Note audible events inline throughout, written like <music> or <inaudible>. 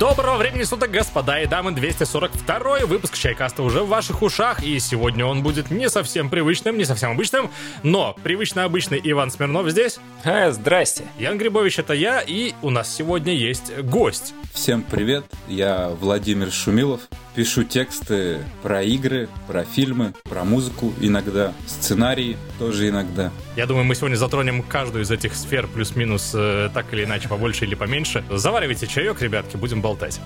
Доброго времени суток, господа и дамы, 242 выпуск Чайкаста уже в ваших ушах, и сегодня он будет не совсем привычным, не совсем обычным, но привычно обычный Иван Смирнов здесь. А, здрасте. Ян Грибович это я, и у нас сегодня есть гость. Всем привет, я Владимир Шумилов, пишу тексты про игры, про фильмы, про музыку иногда, сценарии тоже иногда. Я думаю, мы сегодня затронем каждую из этих сфер плюс-минус э, так или иначе, побольше или поменьше. Заваривайте чаек, ребятки, будем болтать.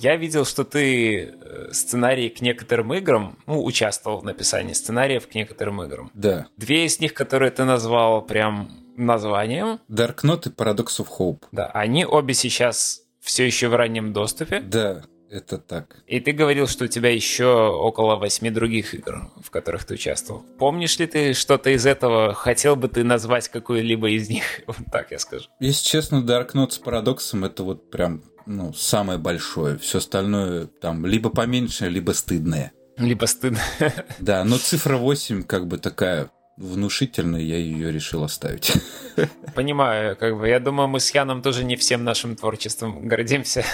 Я видел, что ты э, сценарии к некоторым играм, ну, участвовал в написании сценариев к некоторым играм. Да. Две из них, которые ты назвал прям названием. Dark Knight и Paradox of Hope. Да, они обе сейчас все еще в раннем доступе. Да, это так. И ты говорил, что у тебя еще около восьми других игр, в которых ты участвовал. Помнишь ли ты что-то из этого? Хотел бы ты назвать какую-либо из них? <laughs> Вот так я скажу. Если честно, Dark Knight с Парадоксом это вот прям ну, самое большое. Все остальное там либо поменьше, либо стыдное. Либо стыдно. <laughs> Да, но цифра 8 как бы такая внушительная, я ее решил оставить. <laughs> Понимаю, как бы. Я думаю, мы с Яном тоже не всем нашим творчеством гордимся.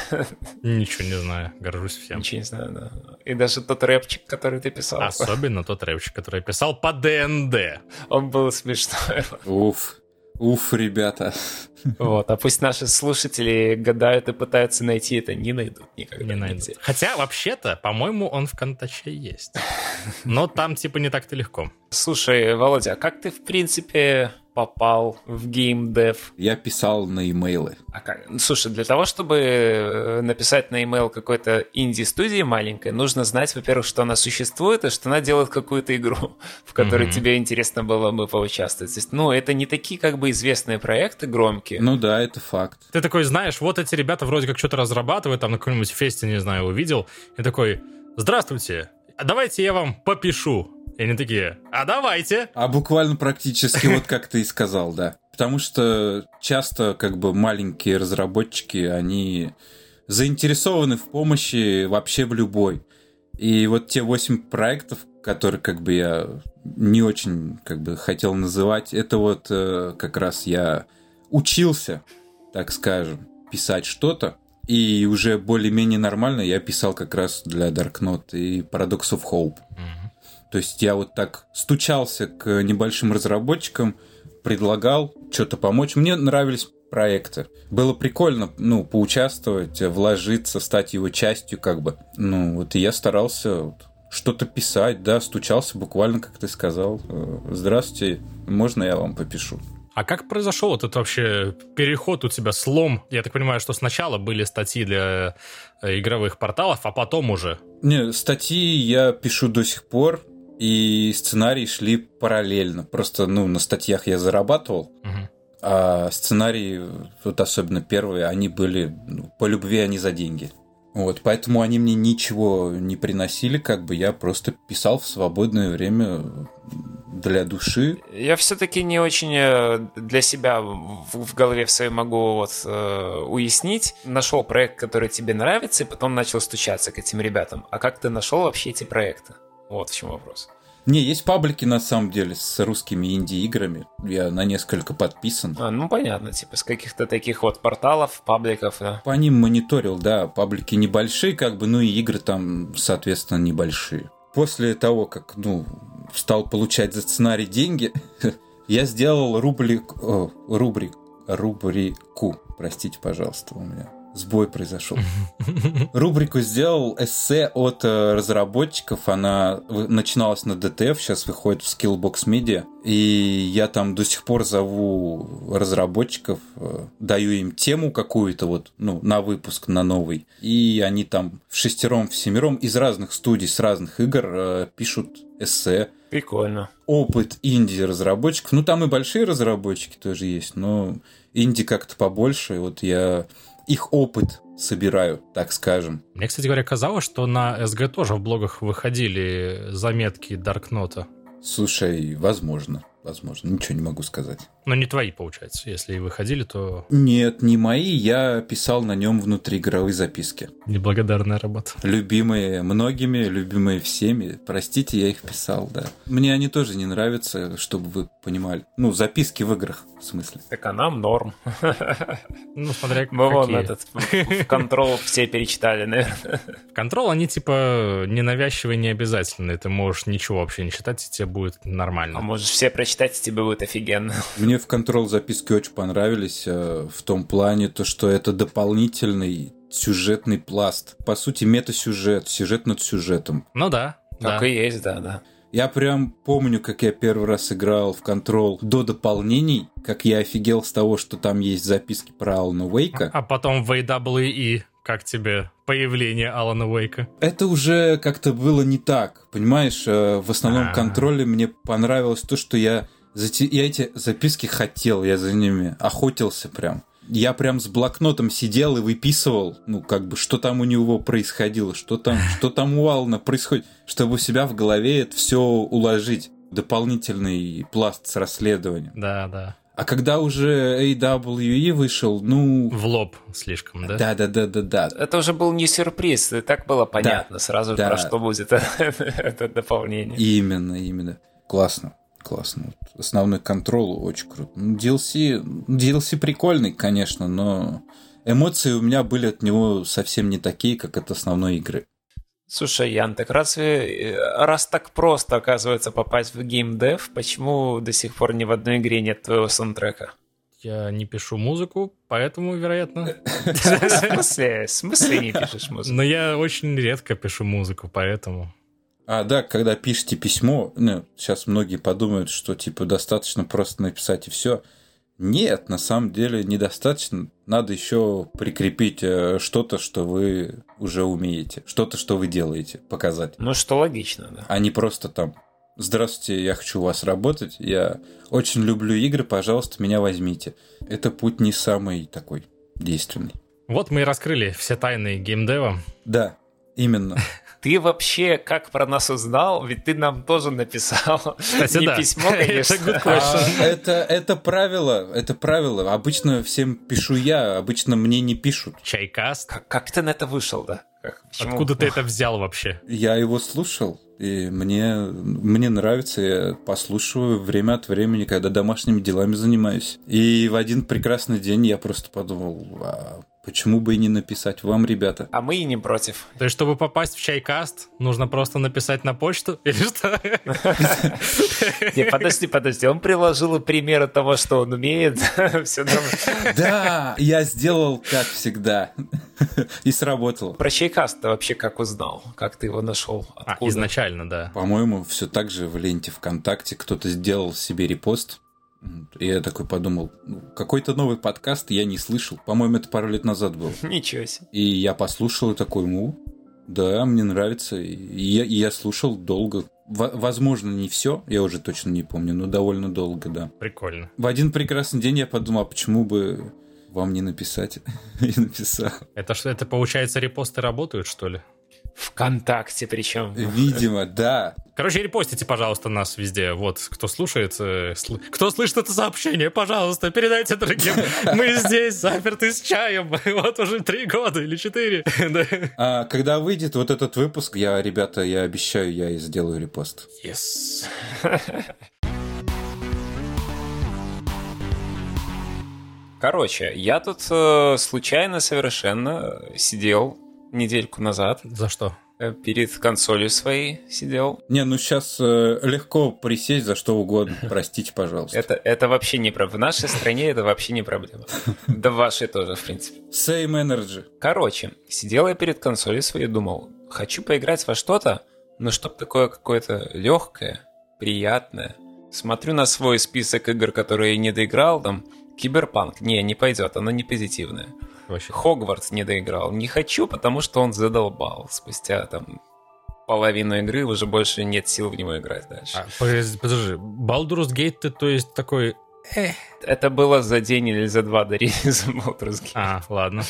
Ничего не знаю, горжусь всем. Ничего не знаю, да. И даже тот рэпчик, который ты писал. Особенно тот рэпчик, который я писал по ДНД. Он был смешной. Уф, уф, ребята. Вот, а пусть наши слушатели гадают и пытаются найти это, не найдут никогда. Не найду. нигде. Хотя, вообще-то, по-моему, он в Контаче есть. Но там, типа, не так-то легко. Слушай, Володя, а как ты, в принципе, попал в геймдев? Я писал на имейлы. А как? Слушай, для того, чтобы э, написать на email какой-то инди-студии маленькой, нужно знать, во-первых, что она существует, и что она делает какую-то игру, <laughs> в которой Мгм. тебе интересно было бы поучаствовать. То есть, ну, это не такие как бы известные проекты громкие. Ну да, это факт. Ты такой, знаешь, вот эти ребята вроде как что-то разрабатывают, там на каком-нибудь фесте, не знаю, увидел, и такой, здравствуйте, а давайте я вам попишу. И они такие, а давайте. А буквально практически вот как ты и сказал, да. Потому что часто как бы маленькие разработчики, они заинтересованы в помощи вообще в любой. И вот те восемь проектов, которые как бы я не очень как бы хотел называть, это вот э, как раз я учился, так скажем, писать что-то. И уже более-менее нормально я писал как раз для Dark Knight и Paradox of Hope. То есть я вот так стучался к небольшим разработчикам, предлагал что-то помочь. Мне нравились проекты. Было прикольно, ну, поучаствовать, вложиться, стать его частью, как бы. Ну, вот и я старался вот что-то писать, да, стучался буквально, как ты сказал. Э, Здравствуйте, можно я вам попишу? А как произошел этот вообще переход у тебя, слом? Я так понимаю, что сначала были статьи для э, игровых порталов, а потом уже. Не, статьи я пишу до сих пор, и сценарии шли параллельно. Просто, ну, на статьях я зарабатывал, Мгм. А сценарии, вот особенно первые, они были ну, по любви, а не за деньги. Вот, поэтому они мне ничего не приносили, как бы я просто писал в свободное время для души. Я все-таки не очень э, для себя в, в голове в своей могу вот э, уяснить. Нашел проект, который тебе нравится, и потом начал стучаться к этим ребятам. А как ты нашел вообще эти проекты? Вот в чем вопрос. Не, есть паблики на самом деле с русскими инди-играми. Я на несколько подписан. А, ну понятно, типа с каких-то таких вот порталов, пабликов, да. По ним мониторил, да, паблики небольшие, как бы, ну и игры там, соответственно, небольшие. После того, как, ну, стал получать за сценарий деньги, <laughs> я сделал рубрик, о, рубрик, рубрику, простите, пожалуйста, у меня сбой произошел. <laughs> Рубрику сделал эссе от э, разработчиков. Она начиналась на DTF, сейчас выходит в Skillbox Media. И я там до сих пор зову разработчиков, э, даю им тему какую-то вот, ну, на выпуск, на новый. И они там в шестером, в семером из разных студий, с разных игр э, пишут эссе. Прикольно. Опыт инди-разработчиков. Ну, там и большие разработчики тоже есть, но инди как-то побольше. Вот я их опыт собираю, так скажем. Мне, кстати говоря, казалось, что на СГ тоже в блогах выходили заметки Даркнота. Слушай, возможно, возможно, ничего не могу сказать. Но не твои, получается. Если и выходили, то... Нет, не мои. Я писал на нем внутриигровые записки. Неблагодарная работа. Любимые многими, любимые всеми. Простите, я их писал, да. Мне они тоже не нравятся, чтобы вы понимали. Ну, записки в играх, в смысле. Так а нам норм. Ну, смотря <laughs> Мы вон этот в контрол все перечитали, наверное. Контрол, они типа ненавязчивые, не обязательные. Ты можешь ничего вообще не читать, и тебе будет А нормально. можешь все прочитать, и тебе будет офигенно. Мне в Control записки очень понравились э, в том плане, то, что это дополнительный сюжетный пласт. По сути, мета-сюжет, сюжет над сюжетом. Ну да, да. Так и есть, да, да. Я прям помню, как я первый раз играл в Control до дополнений, как я офигел с того, что там есть записки про Алана Уэйка. А потом в AWE, как тебе появление Алана Уэйка? Это уже как-то было не так, понимаешь? э, В основном А. контроле мне понравилось то, что я, я эти записки хотел, я за ними охотился прям. Я прям с блокнотом сидел и выписывал, ну, как бы, что там у него происходило, что там, <laughs> что там у Алана происходит, чтобы у себя в голове это все уложить. Дополнительный пласт с расследованием. Да, да. А когда уже AWE вышел, ну... В лоб слишком, да? Да-да-да-да-да. Это уже был не сюрприз, и так было понятно сразу, да. про что будет <laughs> это дополнение. Именно, именно. Классно, классно. Вот Основной контрол очень круто. Ну, DLC, DLC прикольный, конечно, но эмоции у меня были от него совсем не такие, как от основной игры. Слушай, Ян, так разве, э, раз так просто, оказывается, попасть в геймдев, почему до сих пор ни в одной игре нет твоего саундтрека? Я не пишу музыку, поэтому, вероятно. <laughs> В смысле, в смысле не пишешь музыку? Но я очень редко пишу музыку, поэтому... А, да, когда пишете письмо, ну, сейчас многие подумают, что, типа, достаточно просто написать и все. Нет, на самом деле недостаточно. Надо еще прикрепить э, что-то, что вы уже умеете. Что-то, что вы делаете, показать. Ну, что логично, да. а не просто там «Здравствуйте, я хочу у вас работать, я очень люблю игры, пожалуйста, меня возьмите». Это путь не самый такой действенный. Вот мы и раскрыли все тайны геймдева. Да, именно. <laughs> Ты вообще как про нас узнал? Ведь ты нам тоже написал. Кстати, Не да. письмо, конечно. Это good А, это, это правило, это правило. Обычно всем пишу я, обычно мне не пишут. Чайкаст. Как, как ты на это вышел, да? Почему? Откуда ты это взял вообще? Я его слушал, и мне, мне нравится, я послушиваю время от времени, когда домашними делами занимаюсь. И в один прекрасный день я просто подумал, а почему бы и не написать вам, ребята? А мы и не против. То есть, чтобы попасть в чайкаст, нужно просто написать на почту? <laughs> Или что? <laughs> Не, подожди, подожди. Он приложил примеры того, что он умеет. <laughs> Да, я сделал как всегда. И сработало. Про чайкаст ты вообще как узнал? Как ты его нашел? А, изначально, да. По-моему, все так же в ленте ВКонтакте кто-то сделал себе репост. И я такой подумал, ну, какой-то новый подкаст я не слышал. По-моему, это пару лет назад был. <laughs> Ничего себе. И я послушал и такой, ну, да, мне нравится. И я, и я слушал долго. Во- возможно, не все, я уже точно не помню, но довольно долго, да. Прикольно. В один прекрасный день я подумал, а почему бы вам не написать? <laughs> И написал. Это что, это получается репосты работают, что ли? Вконтакте причем. Видимо, да. Короче, репостите, пожалуйста, нас везде. Вот, кто слушает, э, сл- кто слышит это сообщение, пожалуйста, передайте другим. <laughs> Мы здесь, заперты с чаем. <laughs> Вот уже три года или четыре. <laughs> А когда выйдет вот этот выпуск, я, ребята, я обещаю, я и сделаю репост. Yes. Короче, я тут э, случайно совершенно сидел недельку назад За что? э, перед консолью своей сидел. Не, ну сейчас легко присесть за что угодно. <laughs> Простите, пожалуйста. Это, это вообще не проблема. В нашей стране это вообще не проблема. Да в вашей тоже, в принципе. Same energy. Короче, сидел я перед консолью своей и думал, хочу поиграть во что-то, но чтоб такое какое-то легкое, приятное. Смотрю на свой список игр, которые я не доиграл, там, Киберпанк, не, не пойдет, оно не позитивное. Вообще. Хогвартс не доиграл, не хочу, потому что он задолбал. Спустя там половину игры уже больше нет сил в него играть дальше. А, подожди, подожди, Baldur's Gate, ты, то есть такой... э, Это было за день или за два до релиза Baldur's Gate. А, ладно.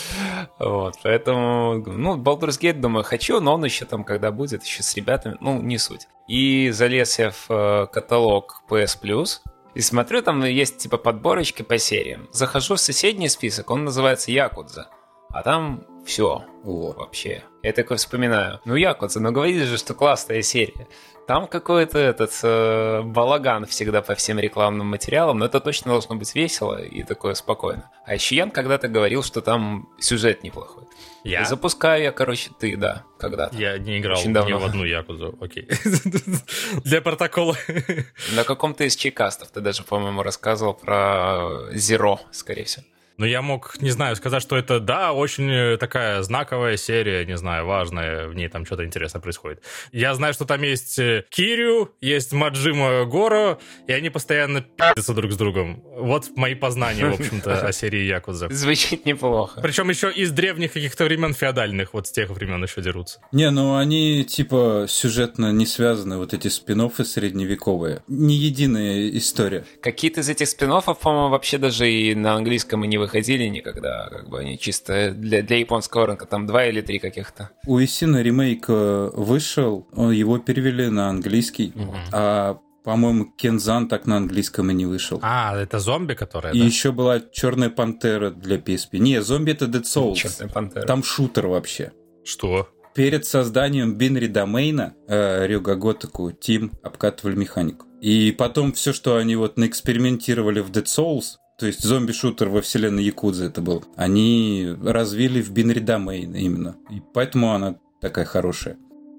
Вот, поэтому, ну, Baldur's Gate, думаю, хочу, но он еще там, когда будет, еще с ребятами, ну, не суть. И залез я в э, каталог PS Plus, И смотрю, там есть типа подборочки по сериям. Захожу в соседний список, он называется Якудза. А там все вообще. Я такой вспоминаю. Ну, Якудза, ну говорили же, что классная серия. Там какой-то этот э, балаган всегда по всем рекламным материалам, но это точно должно быть весело и такое спокойно. А еще Ян когда-то говорил, что там сюжет неплохой. Я? И запускаю я, короче, ты, да, когда-то. Я не играл Очень давно. ни в одну Якузу, окей. <laughs> Для протокола. На каком-то из чекастов ты даже, по-моему, рассказывал про Zero, скорее всего. Но я мог, не знаю, сказать, что это, да, очень э, такая знаковая серия, не знаю, важная, в ней там что-то интересное происходит. Я знаю, что там есть э, Кирю, есть Маджима Горо, и они постоянно пи***ятся друг с другом. Вот мои познания, в общем-то, о серии Якудза. Звучит неплохо. Причем еще из древних каких-то времен феодальных, вот с тех времен еще дерутся. Не, ну они, типа, сюжетно не связаны, вот эти спин средневековые. Не единая история. Какие-то из этих спин по-моему, вообще даже и на английском и не выходили никогда, как бы они чисто для, для японского рынка, там два или три каких-то. У Исина ремейк э, вышел, его перевели на английский, угу. а по-моему, Кензан так на английском и не вышел. А, это зомби, которая. И да? еще была Черная пантера для PSP. Не, зомби это Dead Souls. Черная пантера. Там шутер вообще. Что? Перед созданием Бинри домейна э, Рюга Готаку Тим обкатывали механику. И потом все, что они вот наэкспериментировали в Dead Souls, то есть зомби-шутер во вселенной Якудзы это был, они развили в Binary Domain именно. И поэтому она такая хорошая.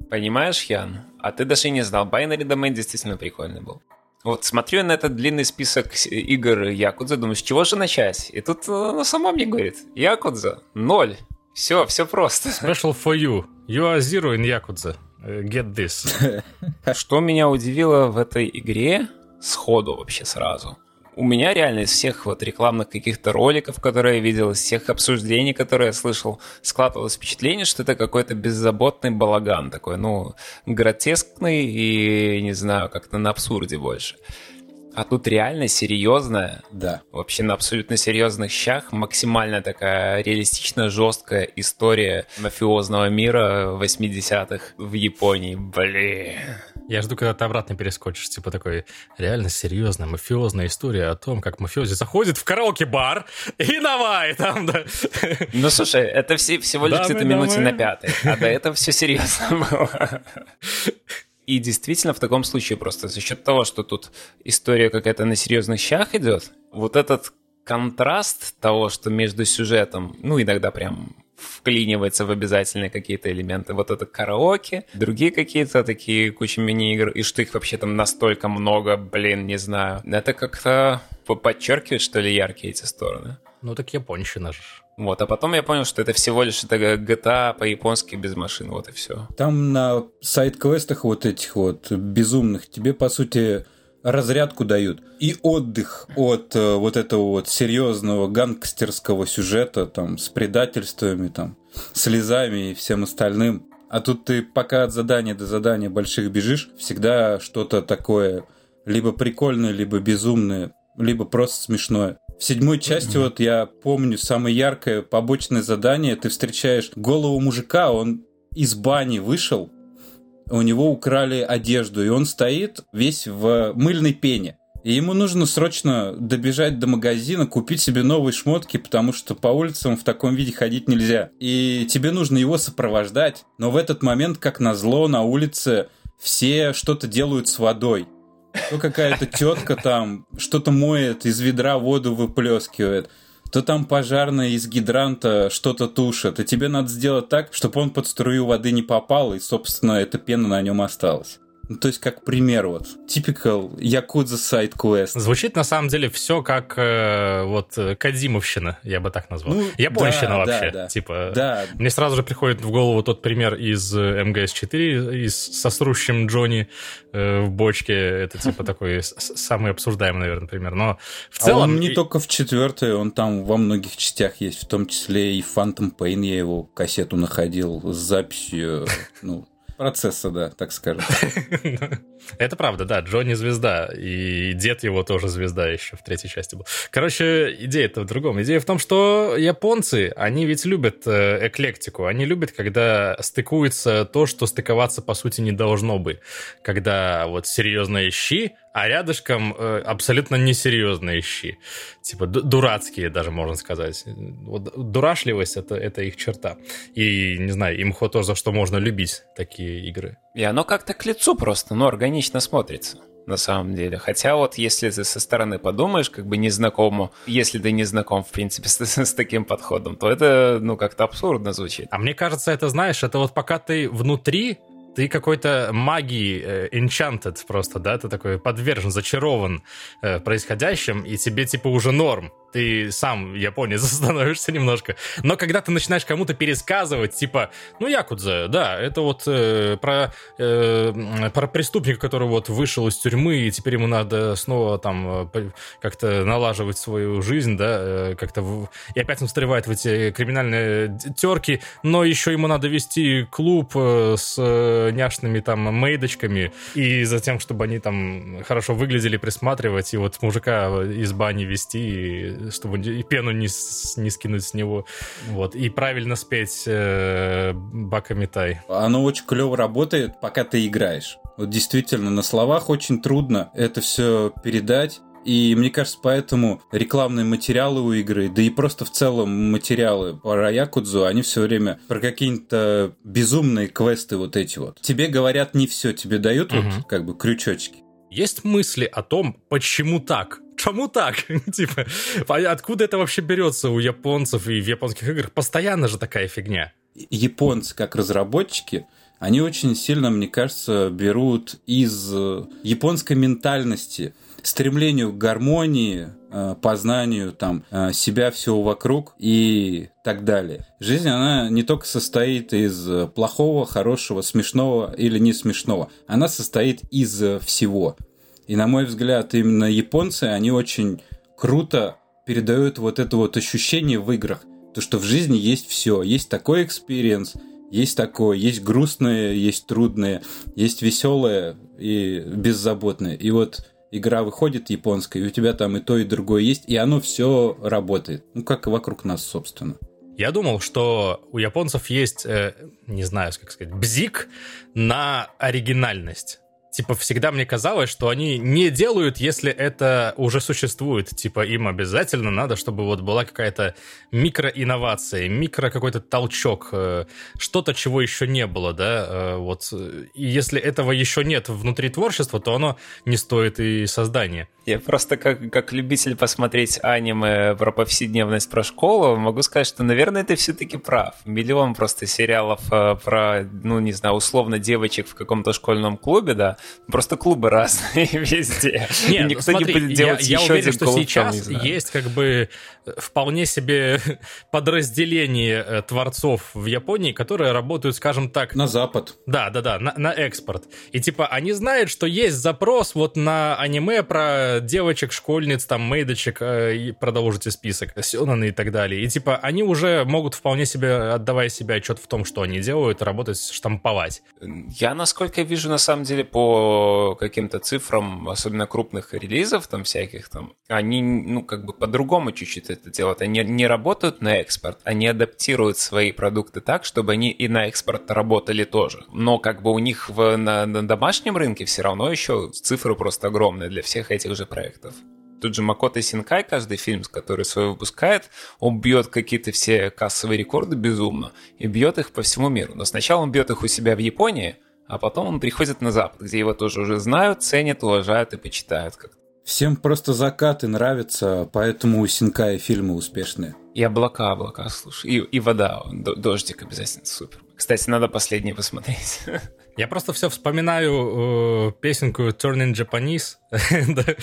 Понимаешь, Ян? А ты даже не знал, Binary Domain действительно прикольный был. Вот смотрю на этот длинный список игр Якудза, думаю, с чего же начать? И тут ну, сама мне говорит, Якудза, ноль. Все, все просто. Special for you. You are zero in Якудза. Get this. <laughs> Что меня удивило в этой игре сходу вообще сразу – у меня реально из всех вот рекламных каких-то роликов, которые я видел, из всех обсуждений, которые я слышал, складывалось впечатление, что это какой-то беззаботный балаган такой, ну, гротескный и, не знаю, как-то на абсурде больше. А тут реально серьезная, да. вообще на абсолютно серьезных щах, максимально такая реалистичная, жесткая история мафиозного мира 80-х в Японии. Блин. Я жду, когда ты обратно перескочишь, типа такой реально серьезная мафиозная история о том, как мафиози заходит в караоке-бар и давай там, да. Ну, слушай, это все, всего лишь где-то минуте на пятой, а до этого все серьезно было. И действительно, в таком случае просто за счет того, что тут история какая-то на серьезных щах идет, вот этот контраст того, что между сюжетом, ну, иногда прям вклинивается в обязательные какие-то элементы. Вот это караоке, другие какие-то такие куча мини-игр, и что их вообще там настолько много, блин, не знаю. Это как-то подчеркивает, что ли, яркие эти стороны. Ну так японщина же. Вот, а потом я понял, что это всего лишь это GTA по-японски без машин, вот и все. Там на сайт-квестах вот этих вот безумных тебе, по сути, разрядку дают. И отдых от э, вот этого вот серьезного гангстерского сюжета там с предательствами там слезами и всем остальным. А тут ты пока от задания до задания больших бежишь всегда что-то такое либо прикольное либо безумное либо просто смешное. В седьмой части, вот я помню, самое яркое побочное задание, ты встречаешь голову мужика, он из бани вышел, у него украли одежду, и он стоит весь в мыльной пене. И ему нужно срочно добежать до магазина, купить себе новые шмотки, потому что по улицам в таком виде ходить нельзя. И тебе нужно его сопровождать. Но в этот момент, как назло, на улице все что-то делают с водой. То какая-то тетка там что-то моет, из ведра воду выплескивает то там пожарная из гидранта что-то тушит, и тебе надо сделать так, чтобы он под струю воды не попал, и, собственно, эта пена на нем осталась. Ну, то есть, как пример, вот, typical Якудза сайт квест. Звучит, на самом деле, все как э, вот Кадзимовщина, я бы так назвал. Ну, Японщина да, вообще. Да, да. Типа, да. мне сразу же приходит в голову тот пример из МГС-4, из сосрущим Джонни э, в бочке. Это, типа, <laughs> такой самый обсуждаемый, наверное, пример. Но в целом... А он не только в четвертой, он там во многих частях есть, в том числе и Phantom Pain, я его кассету находил с записью, ну, Процесса, да, так скажем. <laughs> Это правда, да. Джонни звезда, и дед его тоже звезда еще в третьей части был. Короче, идея-то в другом. Идея в том, что японцы, они ведь любят э, эклектику. Они любят, когда стыкуется то, что стыковаться, по сути, не должно бы. Когда вот серьезные щи а рядышком э, абсолютно несерьезные щи. Типа дурацкие даже, можно сказать. Вот, дурашливость это, это их черта. И, не знаю, имхо то, за что можно любить такие игры. И оно как-то к лицу просто, но органично смотрится на самом деле. Хотя вот если ты со стороны подумаешь, как бы незнакому, если ты не знаком, в принципе, <laughs> с, с таким подходом, то это, ну, как-то абсурдно звучит. А мне кажется, это, знаешь, это вот пока ты внутри ты какой-то магии э, enchanted просто, да, ты такой подвержен, зачарован э, происходящим, и тебе типа уже норм ты сам японец <laughs> становишься немножко. Но когда ты начинаешь кому-то пересказывать, типа, ну, Якудза, да, это вот э, про, э, про преступника, который вот вышел из тюрьмы, и теперь ему надо снова там э, как-то налаживать свою жизнь, да, э, как-то... В... И опять он встревает в эти криминальные терки, но еще ему надо вести клуб э, с э, няшными там мейдочками, и затем, чтобы они там хорошо выглядели, присматривать, и вот мужика из бани вести, чтобы и пену не, не скинуть с него. Вот. И правильно спеть э, Бакамитай. Оно очень клево работает, пока ты играешь. Вот действительно, на словах очень трудно это все передать. И мне кажется, поэтому рекламные материалы у игры, да и просто в целом материалы про Якудзу, они все время про какие-то безумные квесты вот эти вот. Тебе говорят не все, тебе дают угу. вот как бы крючочки. Есть мысли о том, почему так? Чему так? <laughs> типа, откуда это вообще берется у японцев и в японских играх? Постоянно же такая фигня. Японцы, как разработчики, они очень сильно, мне кажется, берут из э, японской ментальности, стремлению к гармонии, э, познанию там э, себя всего вокруг и так далее. Жизнь, она не только состоит из плохого, хорошего, смешного или не смешного. Она состоит из всего. И, на мой взгляд, именно японцы, они очень круто передают вот это вот ощущение в играх. То, что в жизни есть все. Есть такой experience, есть такое, есть грустное, есть трудное, есть веселое и беззаботное. И вот игра выходит японская, и у тебя там и то, и другое есть, и оно все работает. Ну, как и вокруг нас, собственно. Я думал, что у японцев есть, э, не знаю, как сказать, бзик на оригинальность типа, всегда мне казалось, что они не делают, если это уже существует. Типа, им обязательно надо, чтобы вот была какая-то микроинновация, микро какой-то толчок, э, что-то, чего еще не было, да, э, вот. И если этого еще нет внутри творчества, то оно не стоит и создания. Я просто как, как любитель посмотреть аниме про повседневность, про школу, могу сказать, что, наверное, ты все-таки прав. Миллион просто сериалов э, про, ну, не знаю, условно девочек в каком-то школьном клубе, да, просто клубы разные <laughs> везде. Нет, никто смотри, не будет делать я, еще я уверен, один что клуб, сейчас там, есть как бы вполне себе <laughs> подразделение э, творцов в Японии, которые работают, скажем так... На Запад. Да, да, да, на, на экспорт. И типа они знают, что есть запрос вот на аниме про девочек, школьниц, там, мейдочек, э, и продолжите список, сёнаны и так далее. И типа они уже могут вполне себе, отдавая себе отчет в том, что они делают, работать, штамповать. Я, насколько вижу, на самом деле, по каким-то цифрам, особенно крупных релизов там всяких, там, они, ну, как бы по-другому чуть-чуть это делают. Они не работают на экспорт, они адаптируют свои продукты так, чтобы они и на экспорт работали тоже. Но как бы у них в, на, на домашнем рынке все равно еще цифры просто огромные для всех этих же проектов. Тут же Макото Синкай, каждый фильм, который свой выпускает, он бьет какие-то все кассовые рекорды безумно и бьет их по всему миру. Но сначала он бьет их у себя в Японии, а потом он приходит на Запад, где его тоже уже знают, ценят, уважают и почитают как-то. Всем просто закаты нравятся, поэтому у Синкая фильмы успешные. И облака, облака, слушай. И, и вода, дождик обязательно супер. Кстати, надо последний посмотреть. <laughs> Я просто все вспоминаю э, песенку Turning Japanese <laughs>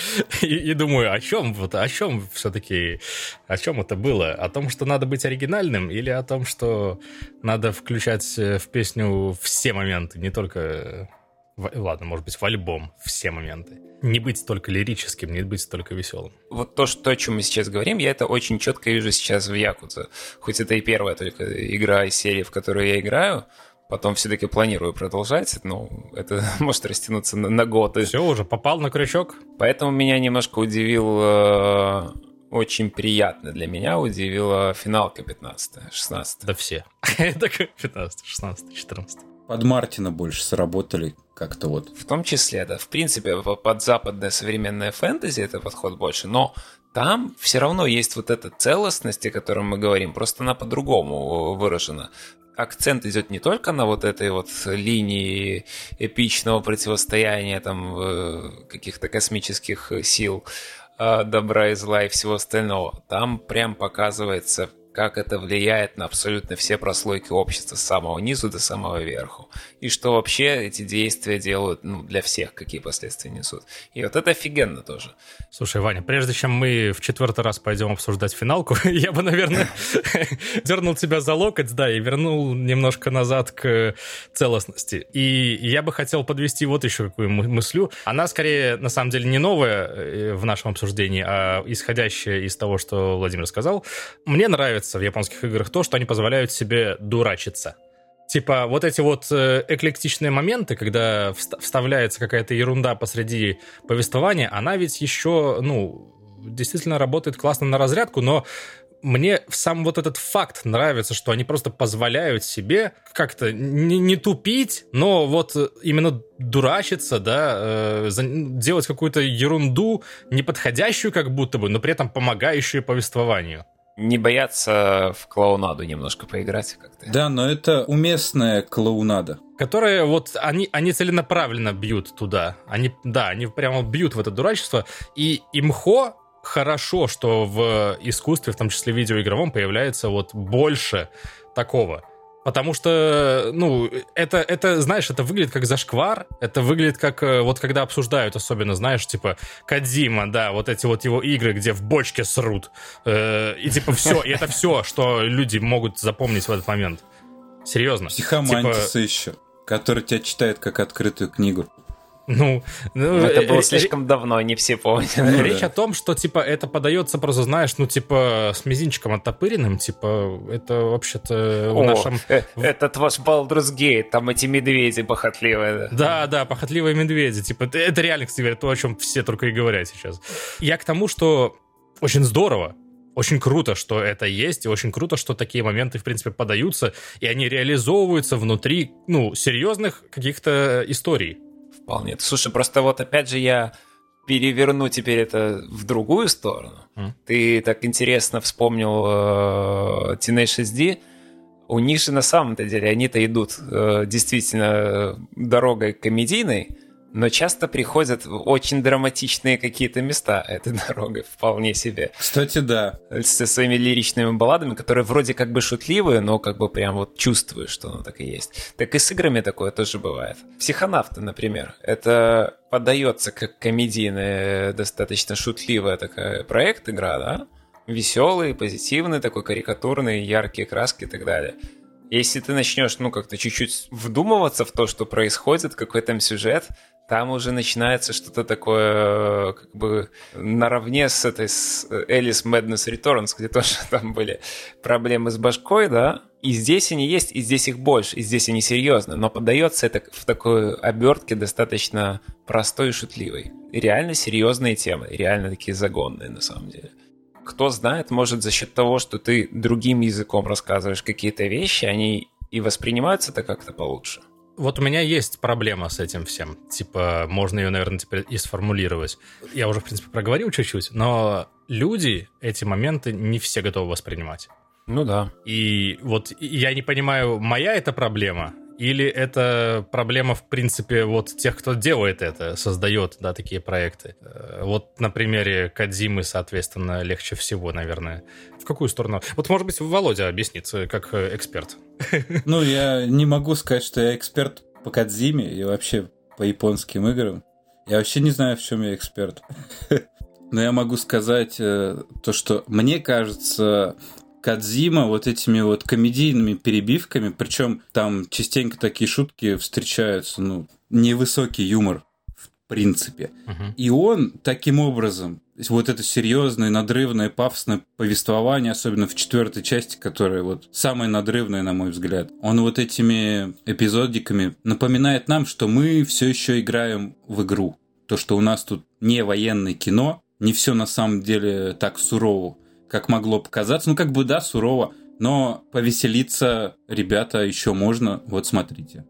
и, и думаю, о чем вот, о чем все-таки, о чем это было? О том, что надо быть оригинальным или о том, что надо включать в песню все моменты, не только ладно, может быть, в альбом все моменты. Не быть только лирическим, не быть только веселым. Вот то, что, о чем мы сейчас говорим, я это очень четко вижу сейчас в Якудзе. Хоть это и первая только игра из серии, в которую я играю, потом все-таки планирую продолжать, но это <laughs> может растянуться на, на годы. Все, уже попал на крючок. Поэтому меня немножко удивил, э, очень приятно для меня удивила финалка 15 16 Да все. Это 15 16 14 Под Мартина больше сработали как-то вот. В том числе, да. В принципе, под западное современное фэнтези это подход больше, но там все равно есть вот эта целостность, о которой мы говорим, просто она по-другому выражена. Акцент идет не только на вот этой вот линии эпичного противостояния там э, каких-то космических сил, а, добра и зла и всего остального. Там прям показывается как это влияет на абсолютно все прослойки общества с самого низу до самого верху. И что вообще эти действия делают ну, для всех, какие последствия несут. И вот это офигенно тоже. Слушай, Ваня, прежде чем мы в четвертый раз пойдем обсуждать финалку, <laughs> я бы, наверное, <laughs> дернул тебя за локоть, да, и вернул немножко назад к целостности. И я бы хотел подвести вот еще какую мыслю. Она скорее, на самом деле, не новая э, в нашем обсуждении, а исходящая из того, что Владимир сказал. Мне нравится нравится в японских играх то, что они позволяют себе дурачиться. Типа вот эти вот э, эклектичные моменты, когда вставляется какая-то ерунда посреди повествования, она ведь еще, ну, действительно работает классно на разрядку, но мне сам вот этот факт нравится, что они просто позволяют себе как-то не, не тупить, но вот именно дурачиться, да, э, делать какую-то ерунду, неподходящую как будто бы, но при этом помогающую повествованию не бояться в клоунаду немножко поиграть как-то. Да, но это уместная клоунада. Которые вот, они, они целенаправленно бьют туда. Они, да, они прямо бьют в это дурачество. И имхо хорошо, что в искусстве, в том числе видеоигровом, появляется вот больше такого. Потому что, ну, это, это, знаешь, это выглядит как зашквар, это выглядит как, э, вот когда обсуждают, особенно, знаешь, типа, Кадима, да, вот эти вот его игры, где в бочке срут, э, и типа все, и это все, что люди могут запомнить в этот момент. Серьезно. Психомантисы типа... еще, который тебя читает как открытую книгу. Ну, ну это было слишком давно, не все помнят. Ну, речь о том, что типа это подается просто, знаешь, ну типа с мизинчиком оттопыренным, типа это вообще-то в нашем. Э, этот ваш Baldur's Gate, там эти медведи похотливые. Да, да, похотливые медведи, типа это реально, кстати говоря, то, о чем все только и говорят сейчас. Я к тому, что очень здорово, очень круто, что это есть, и очень круто, что такие моменты, в принципе, подаются, и они реализовываются внутри, ну, серьезных каких-то историй вполне. Слушай, просто вот опять же я переверну теперь это в другую сторону. Mm. Ты так интересно вспомнил э, Teenage SD. У них же на самом-то деле они-то идут э, действительно дорогой комедийной, но часто приходят в очень драматичные какие-то места этой <laughs> дорогой, вполне себе. Кстати, да. Со своими лиричными балладами, которые вроде как бы шутливые, но как бы прям вот чувствуешь, что оно так и есть. Так и с играми такое тоже бывает. Психонавты, например, это подается как комедийная, достаточно шутливая такая проект, игра, да? Веселый, позитивный, такой карикатурный, яркие краски и так далее. Если ты начнешь, ну, как-то чуть-чуть вдумываться в то, что происходит, какой там сюжет, там уже начинается что-то такое, как бы, наравне с этой с Alice Madness Returns, где <laughs> тоже там были проблемы с башкой, да, и здесь они есть, и здесь их больше, и здесь они серьезно, но подается это в такой обертке достаточно простой и шутливой. И реально серьезные темы, реально такие загонные на самом деле. Кто знает, может за счет того, что ты другим языком рассказываешь какие-то вещи, они и воспринимаются-то как-то получше. Вот у меня есть проблема с этим всем. Типа, можно ее, наверное, теперь и сформулировать. Я уже, в принципе, проговорил чуть-чуть, но люди эти моменты не все готовы воспринимать. Ну да. И вот я не понимаю, моя это проблема или это проблема, в принципе, вот тех, кто делает это, создает, да, такие проекты? Э, вот на примере Кадзимы, соответственно, легче всего, наверное. В какую сторону? Вот, может быть, Володя объяснит, э, как э, эксперт. <laughs> Ну, я не могу сказать, что я эксперт по Кадзиме и вообще по японским играм. Я вообще не знаю, в чем я эксперт. <laughs> Но я могу сказать то, что мне кажется, Кадзима вот этими вот комедийными перебивками, причем там частенько такие шутки встречаются, ну, невысокий юмор в принципе. Uh-huh. И он таким образом, вот это серьезное, надрывное, пафосное повествование, особенно в четвертой части, которая вот самая надрывная, на мой взгляд, он вот этими эпизодиками напоминает нам, что мы все еще играем в игру. То, что у нас тут не военное кино, не все на самом деле так сурово как могло показаться. Ну, как бы, да, сурово, но повеселиться, ребята, еще можно. Вот смотрите.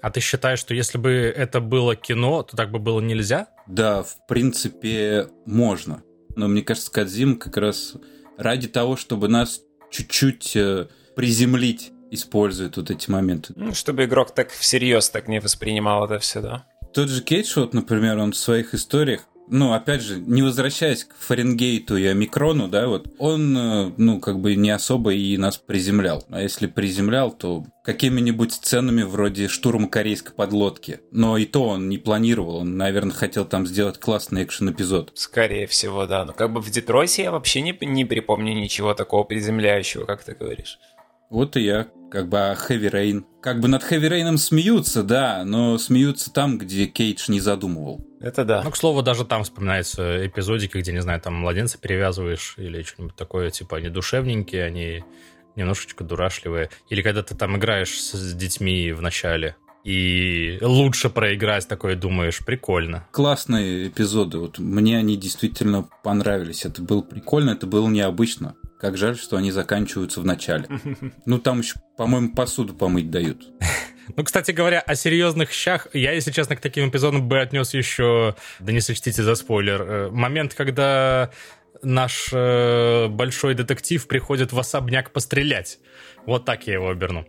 А ты считаешь, что если бы это было кино, то так бы было нельзя? Да, в принципе, можно. Но мне кажется, Кадзим как раз ради того, чтобы нас чуть-чуть э, приземлить, использует вот эти моменты. Ну, чтобы игрок так всерьез так не воспринимал это все, да? Тот же Кейдж, вот, например, он в своих историях ну, опять же, не возвращаясь к Фаренгейту и Омикрону, да, вот, он, э, ну, как бы не особо и нас приземлял. А если приземлял, то какими-нибудь сценами вроде штурма корейской подлодки. Но и то он не планировал, он, наверное, хотел там сделать классный экшен-эпизод. Скорее всего, да. Но как бы в Детройте я вообще не, не припомню ничего такого приземляющего, как ты говоришь. Вот и я, как бы, а Heavy Rain. Как бы над Heavy Rain смеются, да, но смеются там, где Кейдж не задумывал. Это да. Ну, к слову, даже там вспоминаются эпизодики, где, не знаю, там младенца перевязываешь или что-нибудь такое, типа, они душевненькие, они немножечко дурашливые. Или когда ты там играешь с детьми в начале, и лучше проиграть такое, думаешь, прикольно. Классные эпизоды, вот мне они действительно понравились. Это было прикольно, это было необычно. Как жаль, что они заканчиваются в начале. <laughs> Ну, там еще, по-моему, посуду помыть дают. <laughs> Ну, кстати говоря, о серьезных щах, я, если честно, к таким эпизодам бы отнес еще, да не сочтите за спойлер, э, момент, когда наш э, большой детектив приходит в особняк пострелять. Вот так я его оберну,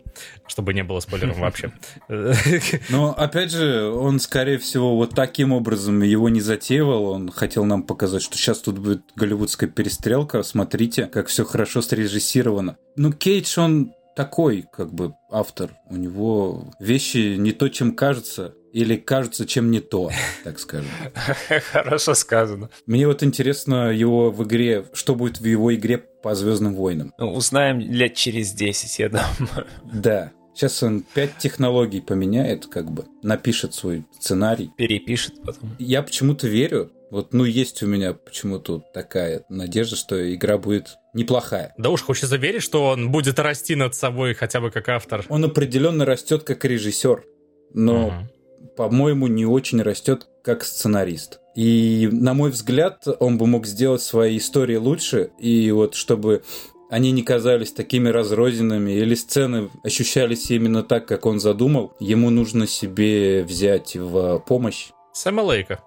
чтобы не было спойлером вообще. <laughs> Но, опять же, он, скорее всего, вот таким образом его не затеивал. Он хотел нам показать, что сейчас тут будет голливудская перестрелка. Смотрите, как все хорошо срежиссировано. Ну, Кейдж, он такой, как бы, автор. У него вещи не то, чем кажется, или кажутся, чем не то, так скажем. <laughs> Хорошо сказано. Мне вот интересно его в игре, что будет в его игре по Звездным войнам. Ну, узнаем лет через 10, я думаю. Да. Сейчас он пять технологий поменяет, как бы, напишет свой сценарий. Перепишет потом. Я почему-то верю, вот, ну, есть у меня почему-то такая надежда, что игра будет неплохая. Да уж хочется верить, что он будет расти над собой хотя бы как автор. Он определенно растет как режиссер, но, угу. По-моему, не очень растет как сценарист. И, на мой взгляд, он бы мог сделать свои истории лучше, и вот чтобы они не казались такими разрозненными, или сцены ощущались именно так, как он задумал, ему нужно себе взять в помощь Сэма Лейка.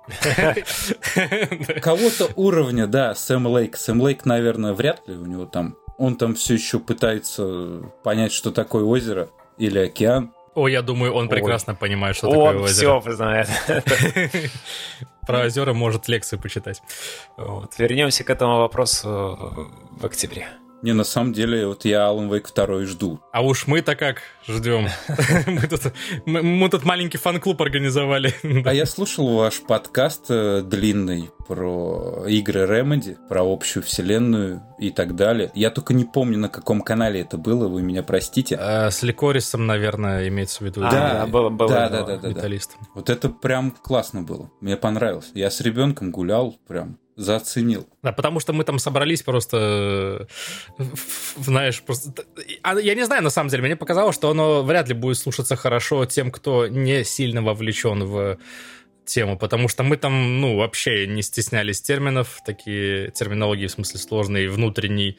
Кого-то уровня, да, Сэм Лейк. Сэм Лейк, наверное, вряд ли у него там. Он там все еще пытается понять, что такое озеро или океан. О, я думаю, он прекрасно Ой. понимает, что он такое озеро. Он все знает. <laughs> Про озера может лекцию почитать. Вот. Вернемся к этому вопросу в октябре. Не, на самом деле, вот я Alan Wake 2 жду. А уж мы-то как ждем? <laughs> мы, тут, мы, мы тут маленький фан-клуб организовали. а я слушал ваш подкаст э, длинный про игры Remedy, про общую вселенную и так далее. Я только не помню, на каком канале это было, вы меня простите. А, с Ликорисом, наверное, имеется в виду. Да, было, было, да, да, да, да, металлист. Вот это прям классно было. Мне понравилось. Я с ребенком гулял, прям заценил. Да, потому что мы там собрались просто, знаешь, просто... А, я не знаю, на самом деле, мне показалось, что оно вряд ли будет слушаться хорошо тем, кто не сильно вовлечен в тему, потому что мы там, ну, вообще не стеснялись терминов, такие терминологии, в смысле, сложные, внутренней,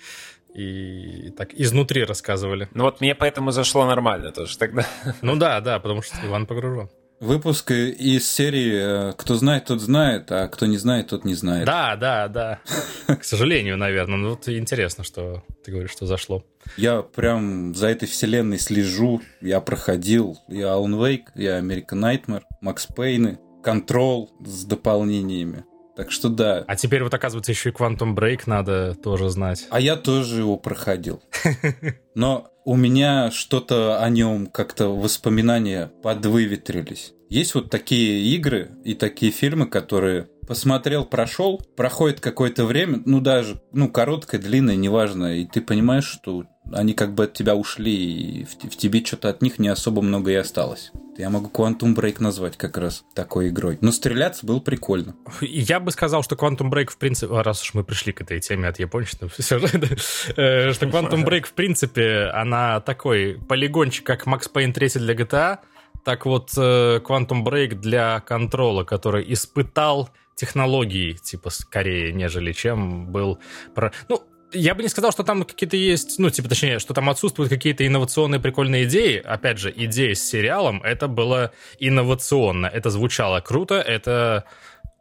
и так изнутри рассказывали. Ну вот мне поэтому зашло нормально тоже тогда. Ну да, да, потому что Иван погружен. Выпуск из серии э, «Кто знает, тот знает, а кто не знает, тот не знает». Да, да, да. К сожалению, наверное. Ну, вот интересно, что ты говоришь, что зашло. Я прям за этой вселенной слежу. Я проходил и Alan Wake, и American Nightmare, Макс Пейны, Control с дополнениями. Так что да. А теперь вот, оказывается, еще и Quantum Break надо тоже знать. А я тоже его проходил. <laughs> Но у меня что-то о нем как-то воспоминания подвыветрились. Есть вот такие игры и такие фильмы, которые посмотрел, прошел, проходит какое-то время, ну даже, ну короткое, длинное, неважно, и ты понимаешь, что они как бы от тебя ушли, и в, в тебе что-то от них не особо много и осталось. Я могу Quantum Break назвать как раз такой игрой. Но стреляться было прикольно. <laughs> Я бы сказал, что Quantum Break, в принципе, раз уж мы пришли к этой теме от япончиков, <laughs> э, что Quantum <laughs> Break, в принципе, она такой полигончик, как Max Payne 3 для GTA, так вот э, Quantum Break для контрола, который испытал технологии, типа, скорее, нежели чем был... Про... Ну, Я бы не сказал, что там какие-то есть, ну, типа, точнее, что там отсутствуют какие-то инновационные прикольные идеи. Опять же, идея с сериалом, это было инновационно. Это звучало круто, это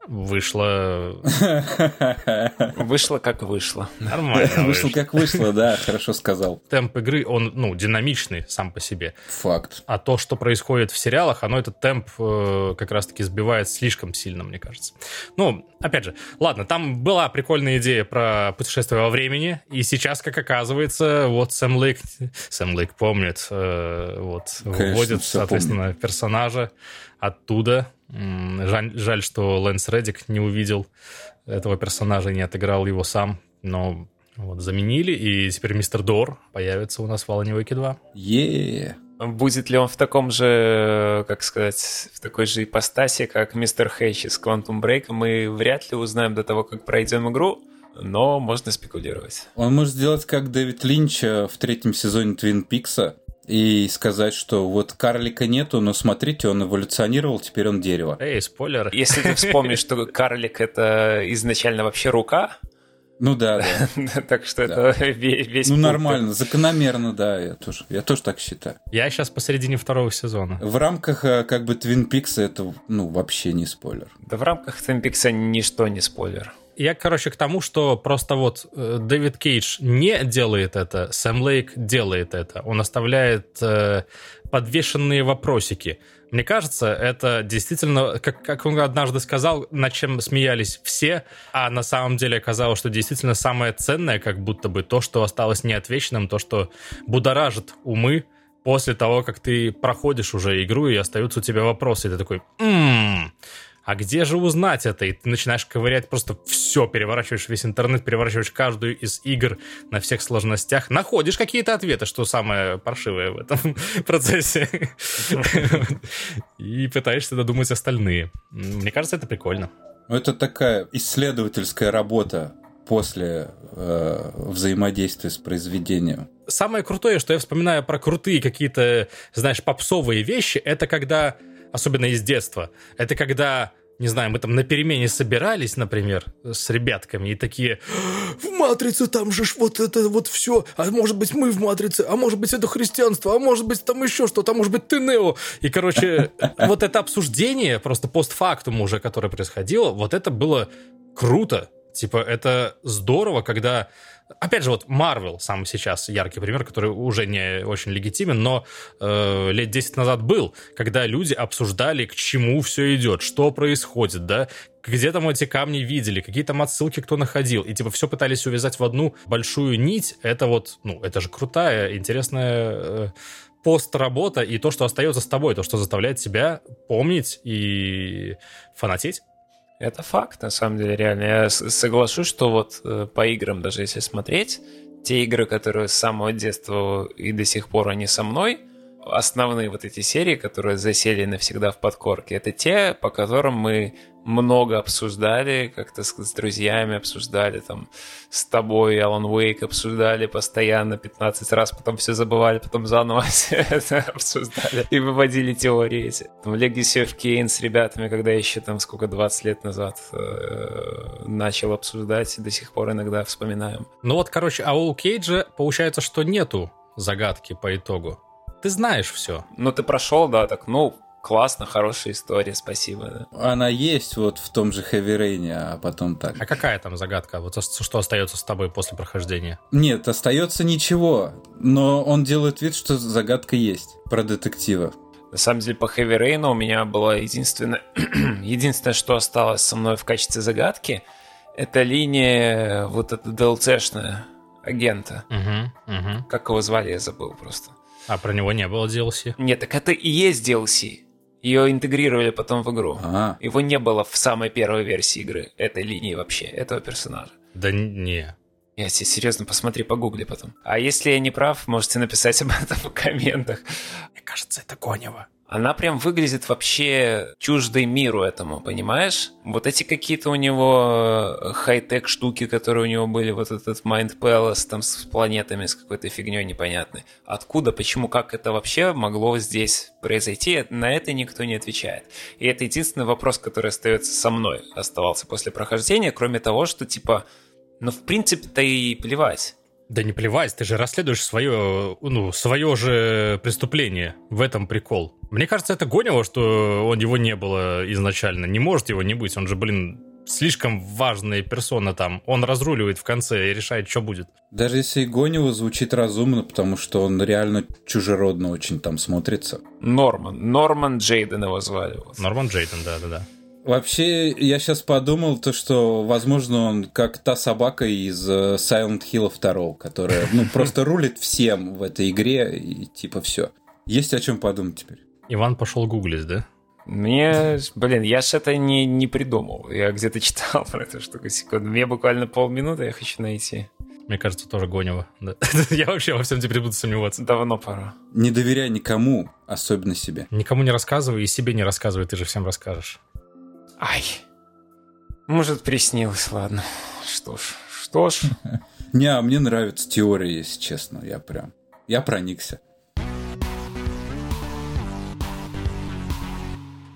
Вышло... <laughs> Вышло как вышло. Нормально. Вышло как вышло, да, хорошо сказал. Темп игры, он, ну, динамичный сам по себе. Факт. А то, что происходит в сериалах, оно этот темп э, как раз-таки сбивает слишком сильно, мне кажется. Ну, опять же, ладно, там была прикольная идея про путешествие во времени, и сейчас, как оказывается, вот Сэм Лейк, Сэм Лейк помнит, э, вот, Конечно, вводит, соответственно, помню. персонажа оттуда, Жаль, жаль, что Лэнс Реддик не увидел этого персонажа, не отыграл его сам, но вот заменили, и теперь мистер Дор появится у нас в Alan Wake 2. е Будет ли он в таком же, как сказать, в такой же ипостаси, как мистер Хейч из Quantum Break, мы вряд ли узнаем до того, как пройдем игру, но можно спекулировать. Он может сделать как Дэвид Линч в третьем сезоне Твин Пикса, и сказать, что вот карлика нету, но смотрите, он эволюционировал, теперь он дерево. Эй, спойлер. Если ты вспомнишь, что карлик это изначально вообще рука, ну да, да. <laughs> так что да. это весь... Ну нормально, закономерно, да, я тоже, я тоже так считаю. Я сейчас посередине второго сезона. В рамках э, как бы Твин Пикса это, ну, вообще не спойлер. Да в рамках Твин Пикса ничто не спойлер. Я, короче, к тому, что просто вот э, Дэвид Кейдж не делает это, Сэм Лейк делает это. Он оставляет э, подвешенные вопросики. Мне кажется, это действительно, как, как он однажды сказал, над чем смеялись все, а на самом деле оказалось, что действительно самое ценное, как будто бы то, что осталось неотвеченным, то, что будоражит умы после того, как ты проходишь уже игру, и остаются у тебя вопросы, и ты такой, м-м, а где же узнать это? И ты начинаешь ковырять просто все, переворачиваешь весь интернет, переворачиваешь каждую из игр на всех сложностях, находишь какие-то ответы, что самое паршивое в этом <laughs> процессе, и пытаешься додумать остальные. Мне кажется, это прикольно. Ну, это такая исследовательская работа после э, взаимодействия с произведением. Самое крутое, что я вспоминаю про крутые какие-то, знаешь, попсовые вещи, это когда особенно из детства, это когда не знаю, мы там на перемене собирались, например, с ребятками, и такие, в «Матрице там же вот это вот все, а может быть мы в Матрице, а может быть это христианство, а может быть там еще что-то, а может быть ты Нео». И, короче, вот это обсуждение, просто постфактум уже, которое происходило, вот это было круто. Типа, это здорово, когда Опять же, вот Marvel сам сейчас яркий пример, который уже не очень легитимен, но э, лет 10 назад был, когда люди обсуждали, к чему все идет, что происходит, да, где там эти камни видели, какие там отсылки кто находил, и типа все пытались увязать в одну большую нить. Это вот, ну, это же крутая, интересная э, пост-работа и то, что остается с тобой, то, что заставляет тебя помнить и фанатеть. Это факт, на самом деле, реально. Я соглашусь, что вот э, по играм, даже если смотреть, те игры, которые с самого детства и до сих пор они со мной, основные вот эти серии, которые засели навсегда в подкорке, это те, по которым мы много обсуждали, как-то с, с друзьями обсуждали, там, с тобой Alan Wake обсуждали постоянно 15 раз, потом все забывали, потом заново <laughs> это обсуждали и выводили теории эти. Там, Legacy of Kain с ребятами, когда еще там сколько, 20 лет назад э, начал обсуждать, до сих пор иногда вспоминаем. Ну вот, короче, а у Кейджа получается, что нету загадки по итогу. Ты знаешь все. Ну, ты прошел, да, так, ну, классно, хорошая история, спасибо. Да. Она есть вот в том же Heavy Rain, а потом так. А какая там загадка? Вот что остается с тобой после прохождения? Нет, остается ничего, но он делает вид, что загадка есть про детектива. На самом деле, по Heavy Rain у меня было единственное, <clears throat> единственное, что осталось со мной в качестве загадки, это линия вот эта DLC-шная агента. Угу, угу. Как его звали, я забыл просто. А про него не было DLC? Нет, так это и есть DLC. Ее интегрировали потом в игру. А-а. Его не было в самой первой версии игры, этой линии вообще, этого персонажа. Да не. Я тебе серьезно посмотри, погугли потом. А если я не прав, можете написать об этом в комментах. Мне кажется, это Конева она прям выглядит вообще чуждой миру этому, понимаешь? Вот эти какие-то у него э, хай-тек штуки, которые у него были, вот этот Mind Palace там с планетами, с какой-то фигней непонятной. Откуда, почему, как это вообще могло здесь произойти, на это никто не отвечает. И это единственный вопрос, который остается со мной, оставался после прохождения, кроме того, что типа Но в принципе-то и плевать. Да не плевать, ты же расследуешь свое, ну, свое же преступление. В этом прикол. Мне кажется, это гонило, что он его не было изначально. Не может его не быть. Он же, блин, слишком важная персона там. Он разруливает в конце и решает, что будет. Даже если и Гонева звучит разумно, потому что он реально чужеродно очень там смотрится. Норман. Норман Джейден его звали. Норман Джейден, да-да-да. Вообще, я сейчас подумал, то, что, возможно, он как та собака из э, Silent Hill 2, которая, ну, просто рулит всем в этой игре, и типа все. Есть о чем подумать теперь. Иван пошел гуглить, да? Мне, блин, я ж это не, не придумал. Я где-то читал <laughs> про эту штуку секунду. Мне буквально полминуты, я хочу найти. Мне кажется, тоже Гонева. Да. <laughs> я вообще во всем теперь буду сомневаться. Давно пора. Не доверяй никому, особенно себе. Никому не рассказывай и себе не рассказывай, ты же всем расскажешь. Ай. Может, приснилось, ладно. Что ж, что ж. <laughs> Не, а мне нравится теория, если честно. Я прям... Я проникся.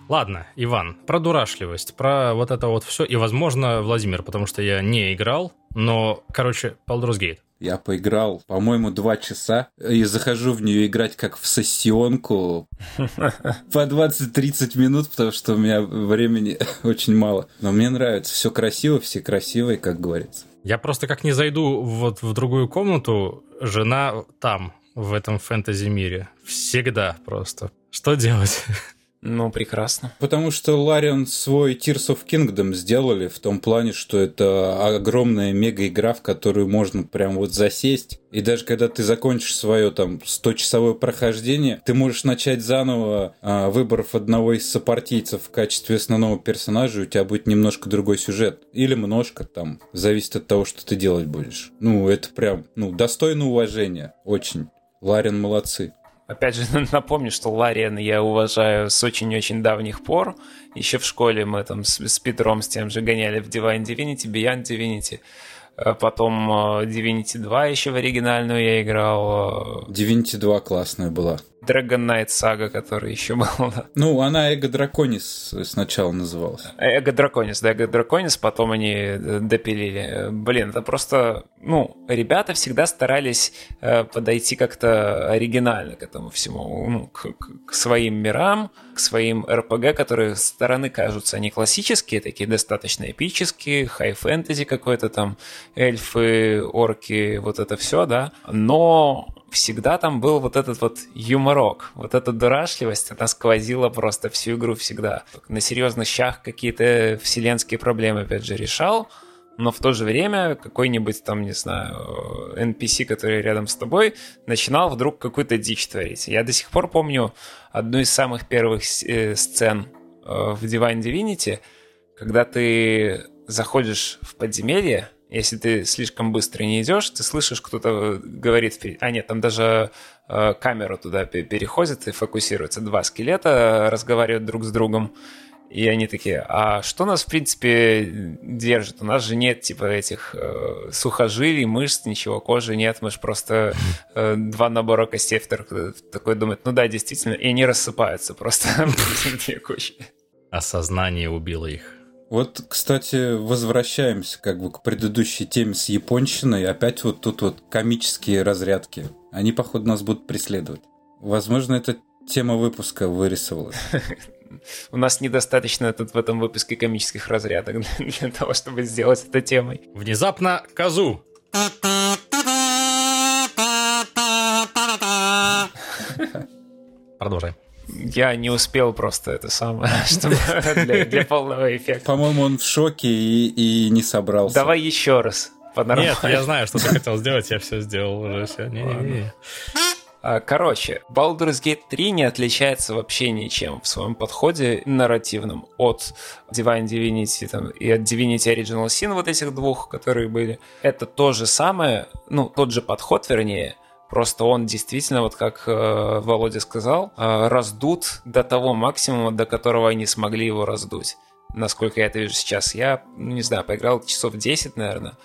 Ладно, Иван, про дурашливость, про вот это вот все. И, возможно, Владимир, потому что я не играл, но, короче, Baldur's Gate. Я поиграл, по-моему, два часа и захожу в нее играть как в сессионку <laughs> по 20-30 минут, потому что у меня времени <laughs> очень мало. Но мне нравится, все красиво, все красивые, как говорится. Я просто как не зайду вот в другую комнату, жена там, в этом фэнтези-мире. Всегда просто. Что делать? <laughs> Ну, прекрасно. Потому что Лариан свой Tears of Kingdom сделали в том плане, что это огромная мега-игра, в которую можно прям вот засесть. И даже когда ты закончишь свое там 100-часовое прохождение, ты можешь начать заново, а, выбрав одного из сопартийцев в качестве основного персонажа, у тебя будет немножко другой сюжет. Или немножко там, зависит от того, что ты делать будешь. Ну, это прям, ну, достойно уважения, очень. Ларин молодцы. Опять же, <laughs> напомню, что Лариан я уважаю с очень-очень давних пор. Еще в школе мы там с, с Петром с тем же гоняли в Divine Divinity, Beyond Divinity. А потом э, Divinity 2 еще в оригинальную я играл. Э. Divinity 2 классная была. Dragon Knight Saga, который еще был. Да. Ну, она Эго Драконис сначала называлась. Эго Драконис, да, Эго Драконис, потом они э, допилили. Блин, это просто, ну, ребята всегда старались э, подойти как-то оригинально к этому всему, ну, к, к своим мирам, к своим РПГ, которые с стороны кажутся они классические, такие достаточно эпические, хай-фэнтези какой-то там, эльфы, орки, вот это все, да, но всегда там был вот этот вот юморок, вот эта дурашливость, она сквозила просто всю игру всегда. На серьезных щах какие-то вселенские проблемы, опять же, решал, но в то же время какой-нибудь там, не знаю, NPC, который рядом с тобой, начинал вдруг какую-то дичь творить. Я до сих пор помню одну из самых первых э, сцен э, в Divine Divinity, когда ты заходишь в подземелье, если ты слишком быстро не идешь, ты слышишь, кто-то говорит впереди. А нет, там даже э, камера туда переходит и фокусируется. Два скелета разговаривают друг с другом. И они такие, а что нас, в принципе, держит? У нас же нет, типа, этих э, сухожилий, мышц, ничего, кожи нет. Мы же просто э, два набора костей. Такой думает, ну да, действительно. И они рассыпаются просто. <laughs> Осознание убило их. Вот, кстати, возвращаемся как бы к предыдущей теме с японщиной. Опять вот тут вот комические разрядки. Они, походу, нас будут преследовать. Возможно, эта тема выпуска вырисовалась. <laughs> У нас недостаточно тут в этом выпуске комических разрядок <laughs> для того, чтобы сделать это темой. Внезапно козу. <laughs> Продолжай. Я не успел просто это самое, <laughs> чтобы для, для полного эффекта. По-моему, он в шоке и, и не собрался. Давай еще раз. Нет, я знаю, что ты хотел сделать, я все сделал уже. Все. Не, не, не. А, короче, Baldur's Gate 3 не отличается вообще ничем в своем подходе нарративном от Divine Divinity там, и от Divinity Original Sin, вот этих двух, которые были. Это то же самое, ну, тот же подход, вернее, Просто он действительно, вот как э, Володя сказал, э, раздут до того максимума, до которого они смогли его раздуть. Насколько я это вижу сейчас. Я, ну, не знаю, поиграл часов 10, наверное.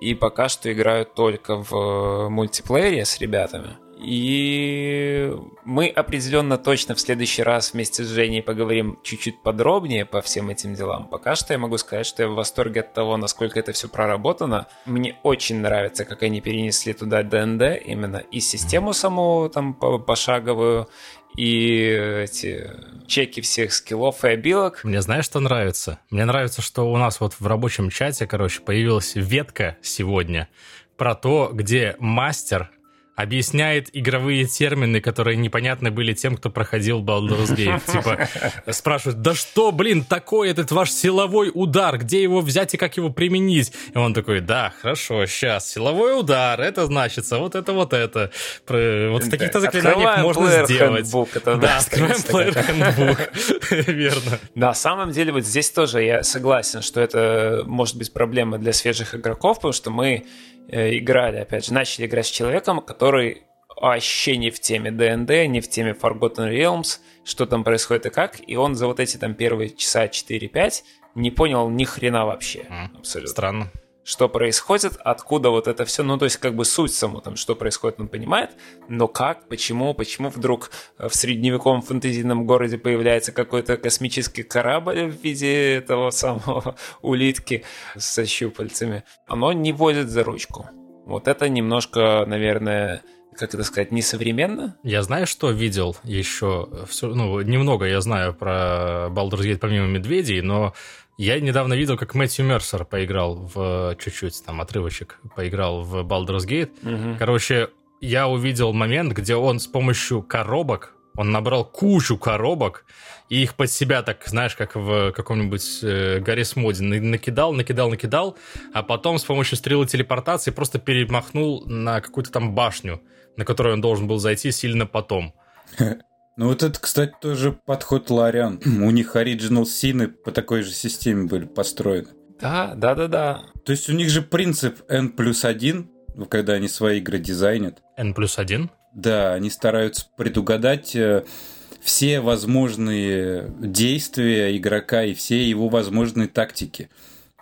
И пока что играю только в э, мультиплеере с ребятами. И мы определенно точно в следующий раз вместе с Женей поговорим чуть-чуть подробнее по всем этим делам. Пока что я могу сказать, что я в восторге от того, насколько это все проработано. Мне очень нравится, как они перенесли туда ДНД, именно и систему саму там пошаговую, и эти чеки всех скиллов и обилок. Мне знаешь, что нравится? Мне нравится, что у нас вот в рабочем чате, короче, появилась ветка сегодня про то, где мастер объясняет игровые термины, которые непонятны были тем, кто проходил Baldur's Gate. <laughs> Типа, спрашивают, да что, блин, такой этот ваш силовой удар, где его взять и как его применить? И он такой, да, хорошо, сейчас, силовой удар, это значится, вот это, вот это. Вот в таких-то заклинаниях можно сделать. Handbook, это да, <laughs> открываем плеер handbook, <laughs> верно. На самом деле, вот здесь тоже я согласен, что это может быть проблема для свежих игроков, потому что мы играли, опять же, начали играть с человеком, который вообще не в теме ДНД, не в теме Forgotten Realms, что там происходит и как, и он за вот эти там первые часа 4-5 не понял ни хрена вообще. Mm, абсолютно. Странно что происходит, откуда вот это все, ну, то есть как бы суть саму, там, что происходит, он понимает, но как, почему, почему вдруг в средневековом фэнтезийном городе появляется какой-то космический корабль в виде этого <laughs> самого улитки со щупальцами, оно не водит за ручку. Вот это немножко, наверное, как это сказать, несовременно. Я знаю, что видел еще, ну, немного я знаю про Baldur's Gate помимо медведей, но я недавно видел, как Мэтью Мерсер поиграл в чуть-чуть, там, отрывочек, поиграл в Baldur's Gate. Угу. Короче, я увидел момент, где он с помощью коробок, он набрал кучу коробок, и их под себя так, знаешь, как в каком-нибудь э, Гаррис Моде, накидал, накидал, накидал, а потом с помощью стрелы телепортации просто перемахнул на какую-то там башню, на которую он должен был зайти сильно потом. <laughs> Ну вот это, кстати, тоже подход Лариан. <clears throat> У них оригинал сины по такой же системе были построены. Да, да, да, да. То есть у них же принцип N плюс 1, когда они свои игры дизайнят. N плюс 1? Да, они стараются предугадать э, все возможные действия игрока и все его возможные тактики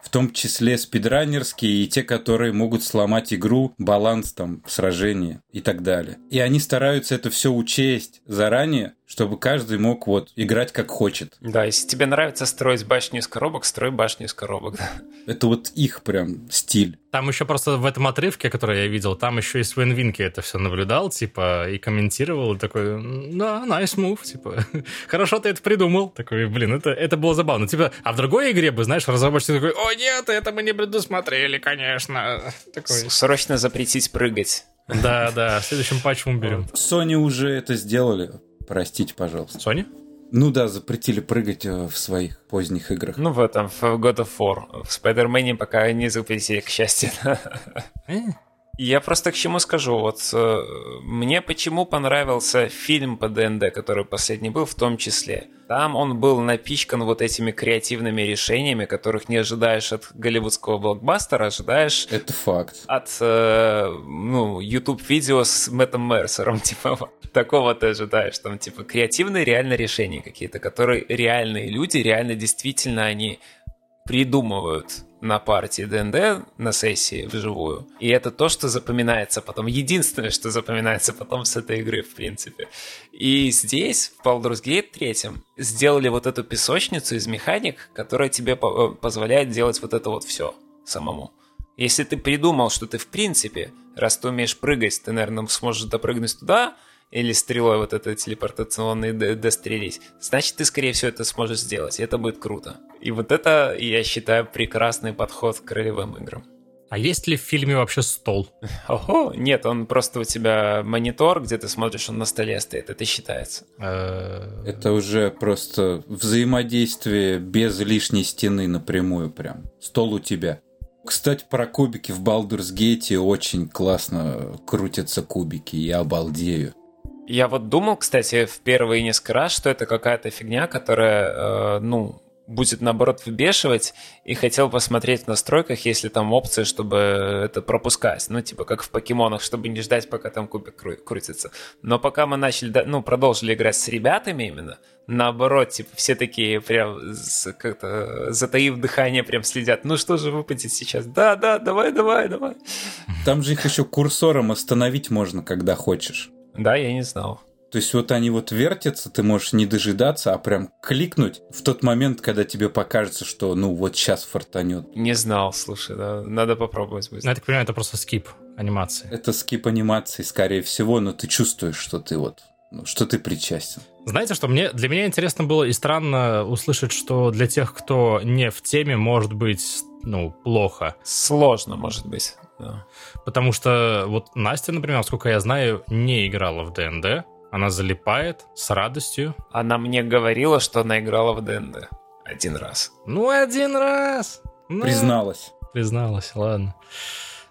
в том числе спидранерские и те, которые могут сломать игру, баланс там сражения и так далее. И они стараются это все учесть заранее, чтобы каждый мог вот играть как хочет. Да, если тебе нравится строить башню из коробок, строй башню из коробок. Это вот их прям стиль. Там еще просто в этом отрывке, который я видел, там еще и Свен Винки это все наблюдал, типа, и комментировал, и такой, да, nice move, типа, <laughs> хорошо ты это придумал. Такой, блин, это, это было забавно. Типа, а в другой игре бы, знаешь, разработчик такой, о нет, это мы не предусмотрели, конечно. Такой. Срочно запретить прыгать. Да, да, в следующем патче мы берем. Sony уже это сделали. Простите, пожалуйста. Sony? Ну да, запретили прыгать э, в своих поздних играх. Ну в этом, в God of War. В Spider-Man пока не запретили, к счастью. Я просто к чему скажу. Вот э, мне почему понравился фильм по ДНД, который последний был, в том числе. Там он был напичкан вот этими креативными решениями, которых не ожидаешь от голливудского блокбастера, ожидаешь... Это факт. От, э, ну, YouTube-видео с Мэттом Мерсером, <laughs> типа, такого ты ожидаешь. Там, типа, креативные реально решения какие-то, которые реальные люди, реально действительно они придумывают на партии ДНД на сессии вживую. И это то, что запоминается потом. Единственное, что запоминается потом с этой игры, в принципе. И здесь, в Baldur's Gate 3, сделали вот эту песочницу из механик, которая тебе э, позволяет делать вот это вот все самому. Если ты придумал, что ты в принципе, раз ты умеешь прыгать, ты, наверное, сможешь допрыгнуть туда, или стрелой вот это телепортационной дострелить, значит, ты, скорее всего, это сможешь сделать, и это будет круто. И вот это, я считаю, прекрасный подход к ролевым играм. А есть ли в фильме вообще стол? <laughs> Ого, нет, он просто у тебя монитор, где ты смотришь, он на столе стоит, это считается. Э, это уже просто взаимодействие без лишней стены напрямую прям. Стол у тебя. Кстати, про кубики в Baldur's Gate очень классно крутятся кубики, я обалдею. Я вот думал, кстати, в первые несколько раз, что это какая-то фигня, которая, э, ну, будет наоборот выбешивать, и хотел посмотреть в настройках, если там опция, чтобы это пропускать. Ну, типа как в покемонах, чтобы не ждать, пока там кубик кру- крутится. Но пока мы начали, ну, продолжили играть с ребятами именно, наоборот, типа, все такие прям как-то затаив дыхание, прям следят. Ну что же выпадет сейчас? Да, да, давай, давай, давай. Там же их еще курсором остановить можно, когда хочешь. Да, я не знал. То есть вот они вот вертятся, ты можешь не дожидаться, а прям кликнуть в тот момент, когда тебе покажется, что ну вот сейчас фартанет. Не знал, слушай, да, надо попробовать. Будет. Ну, я так понимаю, это просто скип анимации. Это скип анимации, скорее всего, но ты чувствуешь, что ты вот, ну, что ты причастен. Знаете, что мне для меня интересно было и странно услышать, что для тех, кто не в теме, может быть, ну, плохо. Сложно, может быть. Да. Потому что вот Настя, например, сколько я знаю, не играла в ДНД, она залипает с радостью. Она мне говорила, что она играла в ДНД. Один раз. Ну, один раз! Ну, призналась. Призналась, ладно.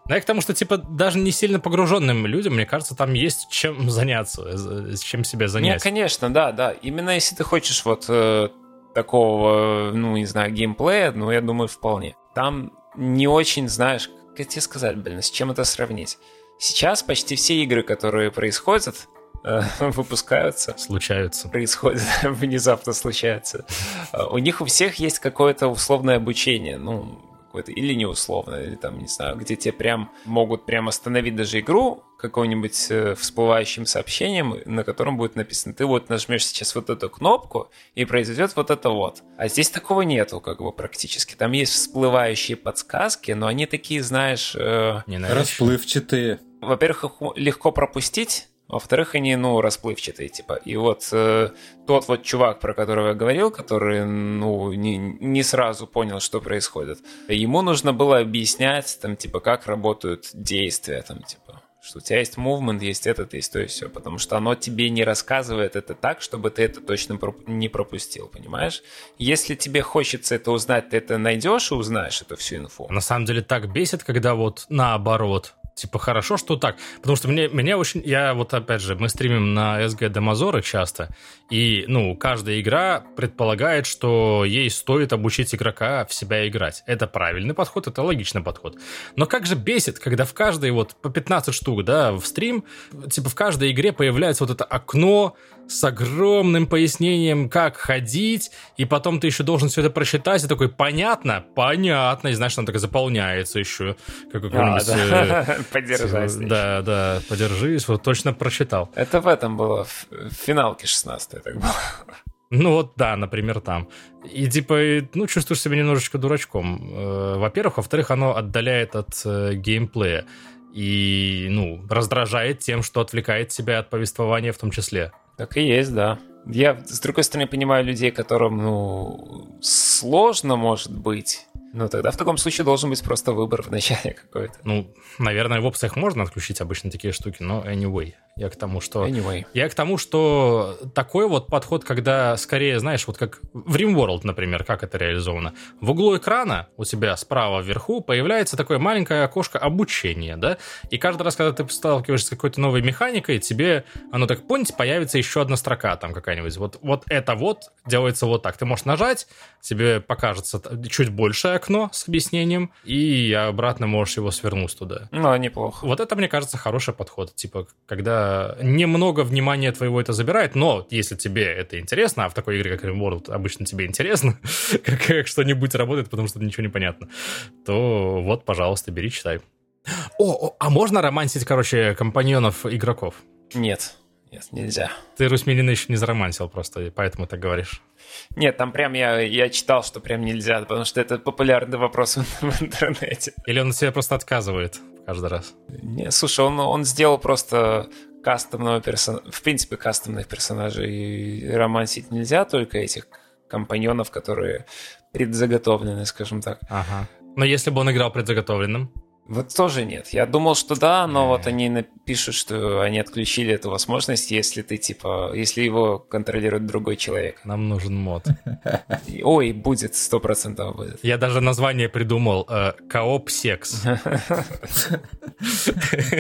Но ну, я к тому, что, типа, даже не сильно погруженным людям, мне кажется, там есть чем заняться, с чем себя занять. Нет, конечно, да, да. Именно если ты хочешь вот э, такого, ну, не знаю, геймплея, ну, я думаю, вполне. Там не очень, знаешь, как тебе сказать, блин, с чем это сравнить? Сейчас почти все игры, которые происходят, Э, <laughs> выпускаются. Случаются. Происходит, <laughs> внезапно случается. Э, у них у всех есть какое-то условное обучение, ну, какое-то, или неусловное, или там, не знаю, где тебе прям могут прям остановить даже игру каким-нибудь э, всплывающим сообщением, на котором будет написано, ты вот нажмешь сейчас вот эту кнопку, и произойдет вот это вот. А здесь такого нету, как бы, практически. Там есть всплывающие подсказки, но они такие, знаешь... Э... Расплывчатые. Во-первых, их легко пропустить, во-вторых, они, ну, расплывчатые, типа. И вот э, тот вот чувак, про которого я говорил, который, ну, не, не сразу понял, что происходит, ему нужно было объяснять, там, типа, как работают действия, там, типа, что у тебя есть movement, есть этот, есть то и все, потому что оно тебе не рассказывает это так, чтобы ты это точно не пропустил, понимаешь? Если тебе хочется это узнать, ты это найдешь и узнаешь эту всю инфу. На самом деле так бесит, когда вот наоборот, типа, хорошо, что так. Потому что мне, меня очень... Я вот, опять же, мы стримим на SG Демозоры часто, и, ну, каждая игра предполагает, что ей стоит обучить игрока в себя играть. Это правильный подход, это логичный подход. Но как же бесит, когда в каждой вот по 15 штук, да, в стрим, типа, в каждой игре появляется вот это окно с огромным пояснением, как ходить, и потом ты еще должен все это прочитать, и такой, понятно, понятно, и знаешь, он так заполняется еще, как. А, да. Э, <laughs> Подержись. Да, да, подержись, вот точно прочитал. Это в этом было, в финалке 16 так было. Ну вот да, например, там. И типа, ну, чувствуешь себя немножечко дурачком. Э, во-первых. Во-вторых, оно отдаляет от э, геймплея. И, ну, раздражает тем, что отвлекает тебя от повествования в том числе. Так и есть, да. Я, с другой стороны, понимаю людей, которым, ну, сложно, может быть. Ну, тогда в таком случае должен быть просто выбор в начале <laughs> какой-то. Ну, наверное, в опциях можно отключить обычно такие штуки, но anyway. Я к тому, что... Anyway. Я к тому, что такой вот подход, когда скорее, знаешь, вот как в RimWorld, например, как это реализовано. В углу экрана у тебя справа вверху появляется такое маленькое окошко обучения, да? И каждый раз, когда ты сталкиваешься с какой-то новой механикой, тебе, оно так, понял, появится еще одна строка там какая-нибудь. Вот, вот это вот делается вот так. Ты можешь нажать, тебе покажется чуть большее окно с объяснением, и обратно можешь его свернуть туда. Ну, неплохо. Вот это, мне кажется, хороший подход. Типа, когда немного внимания твоего это забирает, но если тебе это интересно, а в такой игре, как RimWorld, обычно тебе интересно, <laughs> как, как что-нибудь работает, потому что ничего не понятно, то вот, пожалуйста, бери, читай. О, о, а можно романсить, короче, компаньонов игроков? Нет. Нет, нельзя. Ты Русмилина еще не заромансил просто, поэтому так говоришь. Нет, там прям я, я читал, что прям нельзя, потому что это популярный вопрос в <laughs> интернете. Или он себе просто отказывает каждый раз? Не, слушай, он, он сделал просто кастомного персонажа, в принципе, кастомных персонажей романсить нельзя, только этих компаньонов, которые предзаготовлены, скажем так. Ага. Но если бы он играл предзаготовленным? Вот тоже нет. Я думал, что да, но вот они напишут, что они отключили эту возможность, если ты, типа, если его контролирует другой человек. Нам нужен мод. Ой, будет, сто процентов будет. Я даже название придумал. Э, Кооп секс.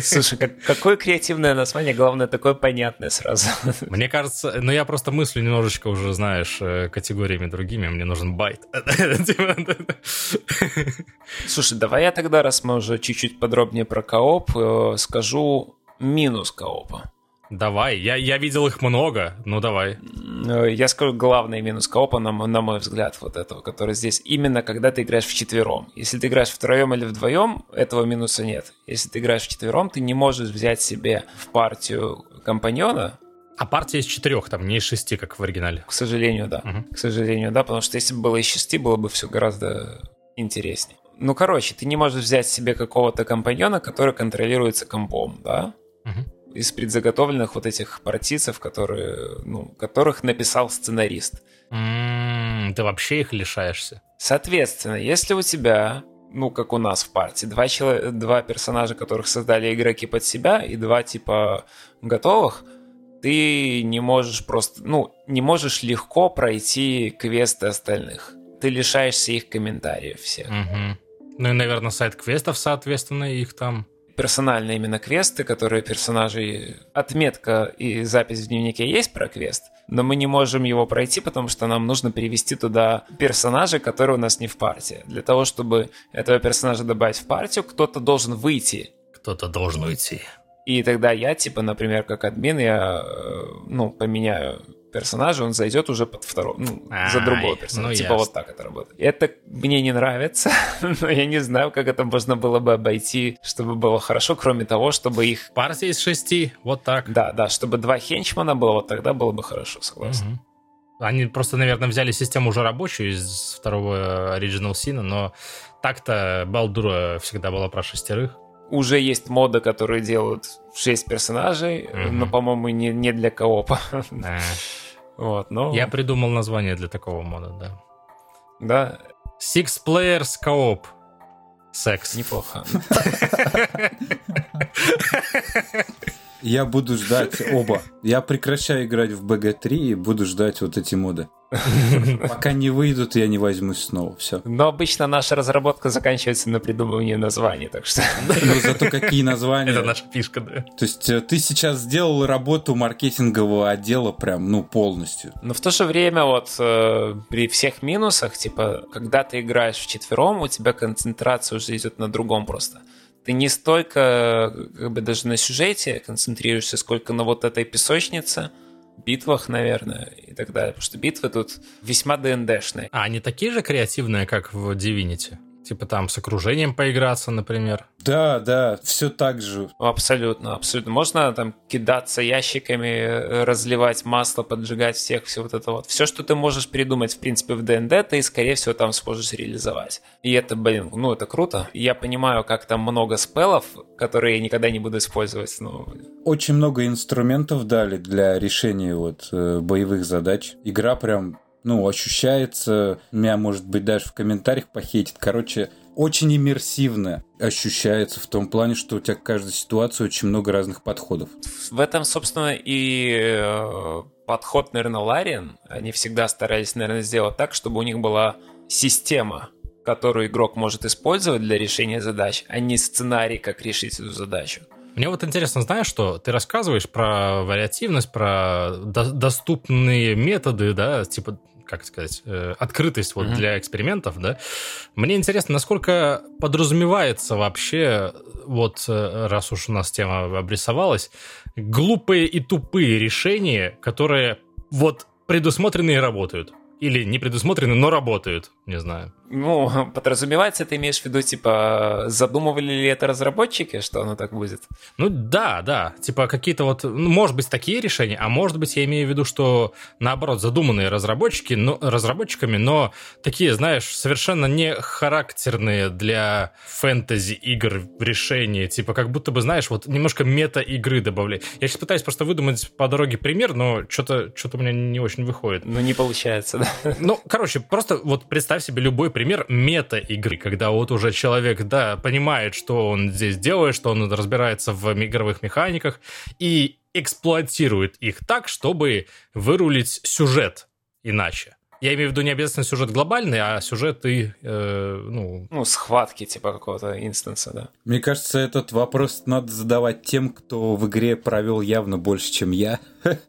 Слушай, какое креативное название, главное, такое понятное сразу. Мне кажется, ну я просто мыслю немножечко уже, знаешь, э, категориями другими. Мне нужен байт. <laughs> Слушай, давай я тогда, раз мы уже чуть-чуть подробнее про кооп, э, скажу минус коопа. Давай, я, я видел их много, ну давай. Э, я скажу главный минус коопа, на, на мой взгляд, вот этого, который здесь, именно когда ты играешь в четвером. Если ты играешь втроем или вдвоем, этого минуса нет. Если ты играешь в четвером, ты не можешь взять себе в партию компаньона. А партия из четырех, там не из шести, как в оригинале. К сожалению, да. Угу. К сожалению, да, потому что если бы было из шести, было бы все гораздо интереснее. Ну, короче, ты не можешь взять себе какого-то компаньона, который контролируется компом, да? Угу. Из предзаготовленных вот этих партийцев, которые, ну, которых написал сценарист. М-м, ты вообще их лишаешься. Соответственно, если у тебя ну, как у нас в партии. Два, чело... два персонажа, которых создали игроки под себя, и два типа готовых, ты не можешь просто, ну, не можешь легко пройти квесты остальных. Ты лишаешься их комментариев всех. Угу. Ну и, наверное, сайт квестов, соответственно, их там персональные именно квесты, которые персонажи... Отметка и запись в дневнике есть про квест, но мы не можем его пройти, потому что нам нужно перевести туда персонажа, который у нас не в партии. Для того, чтобы этого персонажа добавить в партию, кто-то должен выйти. Кто-то должен уйти. И тогда я, типа, например, как админ, я, э, ну, поменяю персонажа, он зайдет уже под второго, ну, Ай, за другого персонажа. Ну, типа ясно. вот так это работает. Это мне не нравится, <laughs> но я не знаю, как это можно было бы обойти, чтобы было хорошо, кроме того, чтобы их... Партия из шести, вот так. Да, да, чтобы два хенчмана было, вот тогда было бы хорошо, согласен. Угу. Они просто, наверное, взяли систему уже рабочую из второго Original Sin, но так-то Балдура всегда была про шестерых. Уже есть моды, которые делают 6 персонажей, mm но, по-моему, не, не для коопа. Вот, но... Я придумал название для такого мода, да. Да. Six Players Co-op. Секс. Неплохо. <laughs> Я буду ждать оба. Я прекращаю играть в BG3 и буду ждать вот эти моды. <laughs> Пока не выйдут, я не возьмусь снова. Все. Но обычно наша разработка заканчивается на придумывании названий, так что. Ну зато какие названия. Это наша фишка, да. То есть э, ты сейчас сделал работу маркетингового отдела прям, ну, полностью. Но в то же время вот э, при всех минусах, типа, когда ты играешь в четвером, у тебя концентрация уже идет на другом просто ты не столько как бы даже на сюжете концентрируешься, сколько на вот этой песочнице, битвах, наверное, и так далее. Потому что битвы тут весьма ДНДшные. А они такие же креативные, как в Divinity? Типа там с окружением поиграться, например. Да, да, все так же. Абсолютно, абсолютно. Можно там кидаться ящиками, разливать масло, поджигать всех, все вот это вот. Все, что ты можешь придумать, в принципе, в ДНД, ты, скорее всего, там сможешь реализовать. И это, блин, ну это круто. Я понимаю, как там много спелов, которые я никогда не буду использовать. Ну... Очень много инструментов дали для решения вот э, боевых задач. Игра прям ну, ощущается, меня, может быть, даже в комментариях похейтит. Короче, очень иммерсивно ощущается в том плане, что у тебя к каждой ситуации очень много разных подходов. В этом, собственно, и э, подход, наверное, Лариан. Они всегда старались, наверное, сделать так, чтобы у них была система, которую игрок может использовать для решения задач, а не сценарий, как решить эту задачу. Мне вот интересно, знаешь, что ты рассказываешь про вариативность, про до- доступные методы, да, типа как сказать, э, открытость вот mm-hmm. для экспериментов, да. Мне интересно, насколько подразумевается вообще, вот э, раз уж у нас тема обрисовалась, глупые и тупые решения, которые вот предусмотрены и работают. Или не предусмотрены, но работают, не знаю. Ну, <laughs> подразумевается, ты имеешь в виду, типа, задумывали ли это разработчики, что оно так будет? Ну да, да. Типа какие-то вот, ну, может быть, такие решения, а может быть, я имею в виду, что наоборот, задуманные разработчики, но, разработчиками, но такие, знаешь, совершенно не характерные для фэнтези-игр решения. Типа как будто бы, знаешь, вот немножко мета-игры добавляй. Я сейчас пытаюсь просто выдумать по дороге пример, но что-то что у меня не очень выходит. Ну, не получается, да? Ну, короче, просто вот представь себе любой пример мета-игры, когда вот уже человек, да, понимает, что он здесь делает, что он разбирается в игровых механиках и эксплуатирует их так, чтобы вырулить сюжет иначе. Я имею в виду не обязательно сюжет глобальный, а сюжет и, э, ну... Ну, схватки типа какого-то инстанса, да. Мне кажется, этот вопрос надо задавать тем, кто в игре провел явно больше, чем я. <laughs>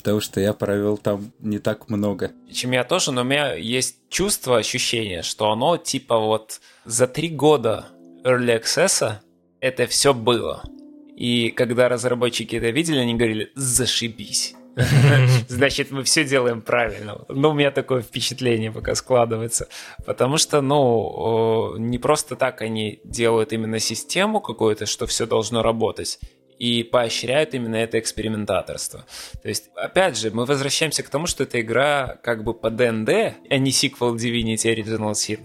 потому что я провел там не так много. Чем я тоже, но у меня есть чувство, ощущение, что оно типа вот за три года Early Access это все было. И когда разработчики это видели, они говорили, зашибись. <laughs> Значит, мы все делаем правильно. Ну, у меня такое впечатление пока складывается. Потому что, ну, не просто так они делают именно систему какую-то, что все должно работать и поощряют именно это экспериментаторство. То есть, опять же, мы возвращаемся к тому, что эта игра как бы по ДНД, а не сиквел Divinity Original Sin.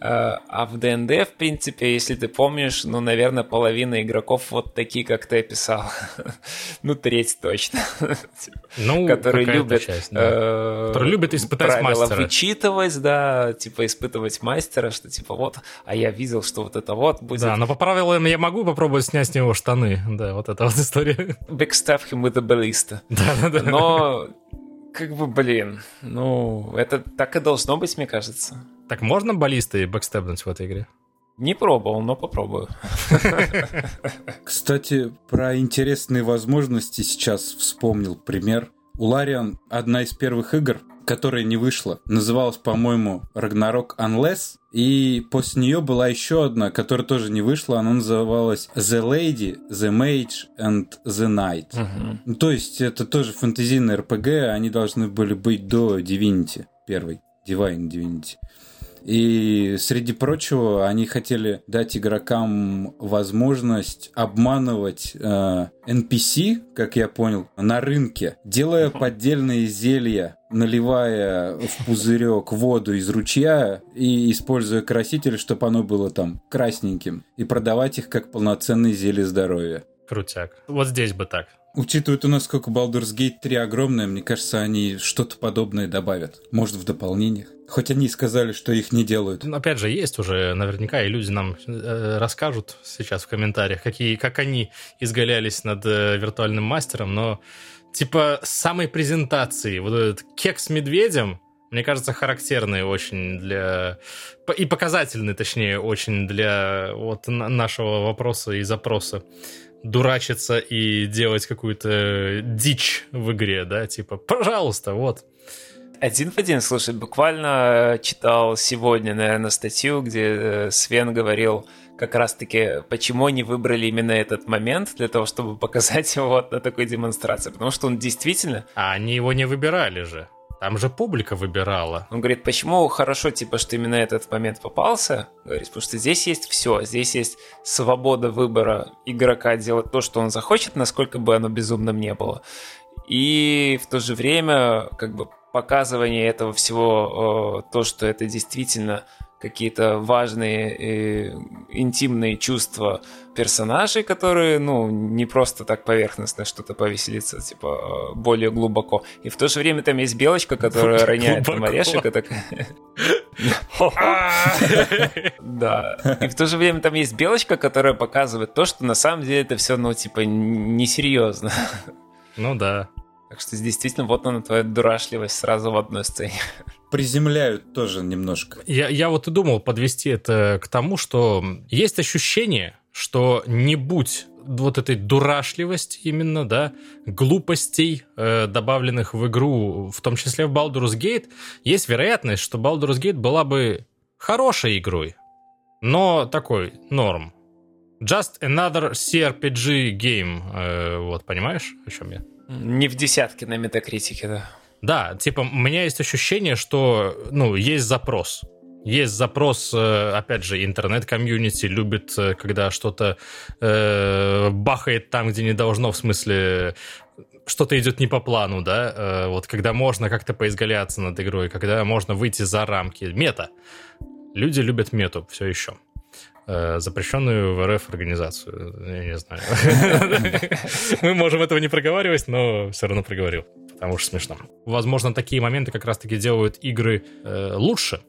Э, а в ДНД, в принципе, если ты помнишь, ну, наверное, половина игроков вот такие, как ты описал. <laughs> ну, треть точно. Ну, <laughs> которые любят... Часть, да. э, которые любят испытать мастера. вычитывать, да, типа испытывать мастера, что типа вот, а я видел, что вот это вот будет... Да, но по правилам я могу попробовать снять с него штаны, да, вот эта вот история. Backstab him with a ballista. Да-да-да. Но как бы, блин, ну, это так и должно быть, мне кажется. Так можно баллисты бэкстепнуть в этой игре? Не пробовал, но попробую. <laughs> Кстати, про интересные возможности сейчас вспомнил пример. У Лариан одна из первых игр, которая не вышла, называлась, по-моему, Ragnarok Unless, и после нее была еще одна, которая тоже не вышла, она называлась The Lady, The Mage and The Knight. Uh-huh. То есть это тоже фэнтезийный RPG, они должны были быть до Divinity первой, Divine Divinity. И среди прочего, они хотели дать игрокам возможность обманывать э, NPC, как я понял, на рынке, делая поддельные зелья, наливая в пузырек воду из ручья и используя краситель, чтобы оно было там красненьким, и продавать их как полноценные зелья здоровья. Крутяк. Вот здесь бы так. Учитывая то, насколько Baldur's Gate 3 огромная, мне кажется, они что-то подобное добавят. Может, в дополнениях. Хоть они и сказали, что их не делают. Ну, опять же, есть уже наверняка, и люди нам э, расскажут сейчас в комментариях, какие, как они изгалялись над э, виртуальным мастером, но типа самой презентации, вот этот кек с медведем, мне кажется, характерный очень для... И показательный, точнее, очень для вот нашего вопроса и запроса дурачиться и делать какую-то дичь в игре, да, типа, пожалуйста, вот. Один в один, слушай, буквально читал сегодня, наверное, статью, где э, Свен говорил как раз-таки, почему они выбрали именно этот момент для того, чтобы <laughs> показать его вот на такой демонстрации. Потому что он действительно... А они его не выбирали же. Там же публика выбирала. Он говорит, почему хорошо, типа, что именно этот момент попался? Говорит, потому что здесь есть все. Здесь есть свобода выбора игрока делать то, что он захочет, насколько бы оно безумным не было. И в то же время, как бы, показывание этого всего, то, что это действительно какие-то важные э, интимные чувства персонажей, которые, ну, не просто так поверхностно что-то повеселиться, типа, более глубоко. И в то же время там есть белочка, которая роняет там орешек, и такая... <laughs> Да. И в то же время там есть белочка, которая показывает то, что на самом деле это все, ну, типа, несерьезно. Ну да. Так что действительно вот она твоя дурашливость сразу в одной сцене. Приземляют тоже немножко. Я, я вот и думал подвести это к тому, что есть ощущение, что не будь вот этой дурашливости именно, да, глупостей, э, добавленных в игру, в том числе в Baldur's Gate, есть вероятность, что Baldur's Gate была бы хорошей игрой, но такой норм. Just another CRPG game. Э, вот, понимаешь, о чем я? Не в десятке на метакритике, да. Да, типа, у меня есть ощущение, что, ну, есть запрос. Есть запрос, э, опять же, интернет-комьюнити любит, э, когда что-то э, бахает там, где не должно, в смысле, что-то идет не по плану, да, э, вот когда можно как-то поизгаляться над игрой, когда можно выйти за рамки. Мета. Люди любят мету все еще. Э, запрещенную в РФ организацию. Я не знаю. <laughs> Мы можем этого не проговаривать, но все равно проговорил, потому что смешно. Возможно, такие моменты как раз-таки делают игры э, лучше.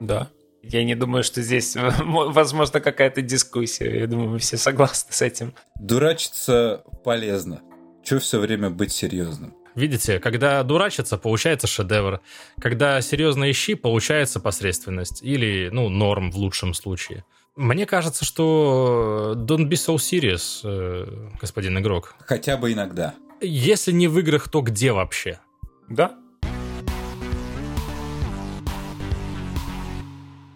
Да. Я не думаю, что здесь возможно какая-то дискуссия. Я думаю, мы все согласны с этим. Дурачиться полезно. Че все время быть серьезным? Видите, когда дурачится, получается шедевр. Когда серьезно ищи, получается посредственность. Или, ну, норм в лучшем случае. Мне кажется, что don't be so serious, э, господин игрок. Хотя бы иногда. Если не в играх, то где вообще? Да.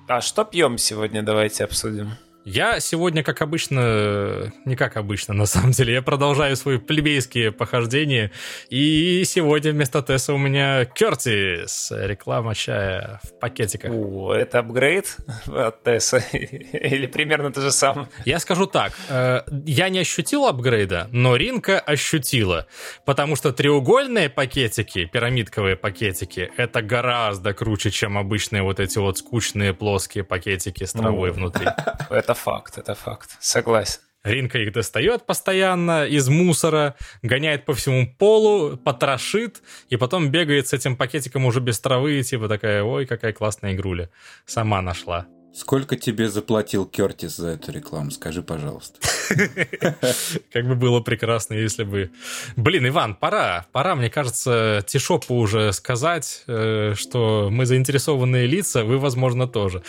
А что пьем сегодня, давайте обсудим. Я сегодня, как обычно, не как обычно, на самом деле, я продолжаю свои плебейские похождения, и сегодня вместо Тесса у меня Кертис, реклама чая в пакетиках. О, это апгрейд от Тесса? <laughs> Или примерно то же самое? Я скажу так, э, я не ощутил апгрейда, но Ринка ощутила, потому что треугольные пакетики, пирамидковые пакетики, это гораздо круче, чем обычные вот эти вот скучные плоские пакетики с травой внутри. <laughs> Это факт, это факт. Согласен. Ринка их достает постоянно из мусора, гоняет по всему полу, потрошит, и потом бегает с этим пакетиком уже без травы, типа такая, ой, какая классная игруля. Сама нашла. Сколько тебе заплатил Кертис за эту рекламу? Скажи, пожалуйста. <laughs> Как бы было прекрасно, если бы... Блин, Иван, пора. Пора, мне кажется, Tea Shop у уже сказать, э, что мы заинтересованные лица, вы, возможно, тоже.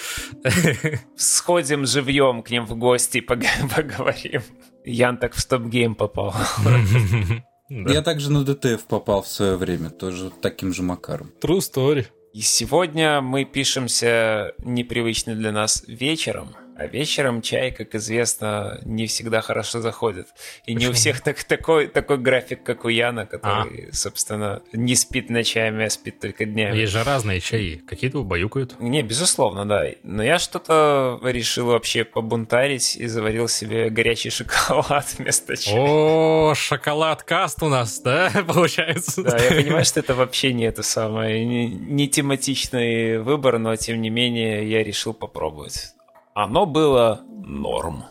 <laughs> Сходим живьем к ним в гости, <laughs> поговорим. Я так в StopGame попал. Я также на DTF попал в свое время, тоже таким же макаром. True story. И сегодня мы пишемся непривычно для нас вечером – а вечером чай, как известно, не всегда хорошо заходит. И Почему? не у всех так, такой, такой график, как у Яна, который, а. собственно, не спит ночами, а спит только днями. Есть же разные чаи. Какие-то убаюкают. Не, безусловно, да. Но я что-то решил вообще побунтарить и заварил себе горячий шоколад <laughs> вместо чая. О, шоколад-каст у нас, да, <laughs> получается? Да, я понимаю, что это вообще не это самое, не, не тематичный выбор, но тем не менее я решил попробовать оно было норм.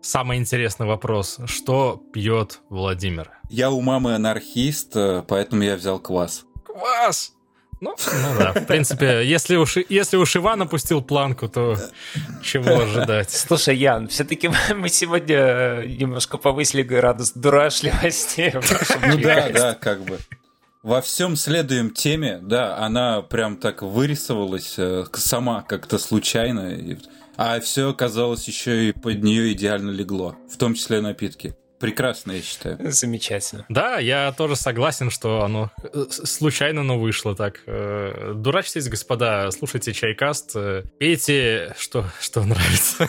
Самый интересный вопрос. Что пьет Владимир? Я у мамы анархист, э, поэтому я взял квас. Квас! Ну, ну да, в принципе, если уж, если уж Иван опустил планку, то чего ожидать? Слушай, Ян, все-таки <laughs> мы сегодня э, немножко повысили градус дурашливости. <laughs> Ну да, да, как бы. Во всем следуем теме, да, она прям так вырисовалась э, сама как-то случайно. А все оказалось еще и под нее идеально легло, в том числе напитки. Прекрасно, я считаю. Замечательно. Да, я тоже согласен, что оно э, случайно, но вышло так. Э, дурачьтесь, господа, слушайте чайкаст, э, пейте, что, что нравится.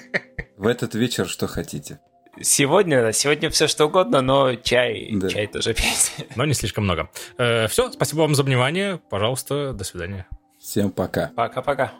<laughs> В этот вечер что хотите. Сегодня, сегодня все что угодно, но чай, да. чай тоже пейте. <laughs> Но не слишком много. Все, спасибо вам за внимание. Пожалуйста, до свидания. Всем пока. Пока-пока.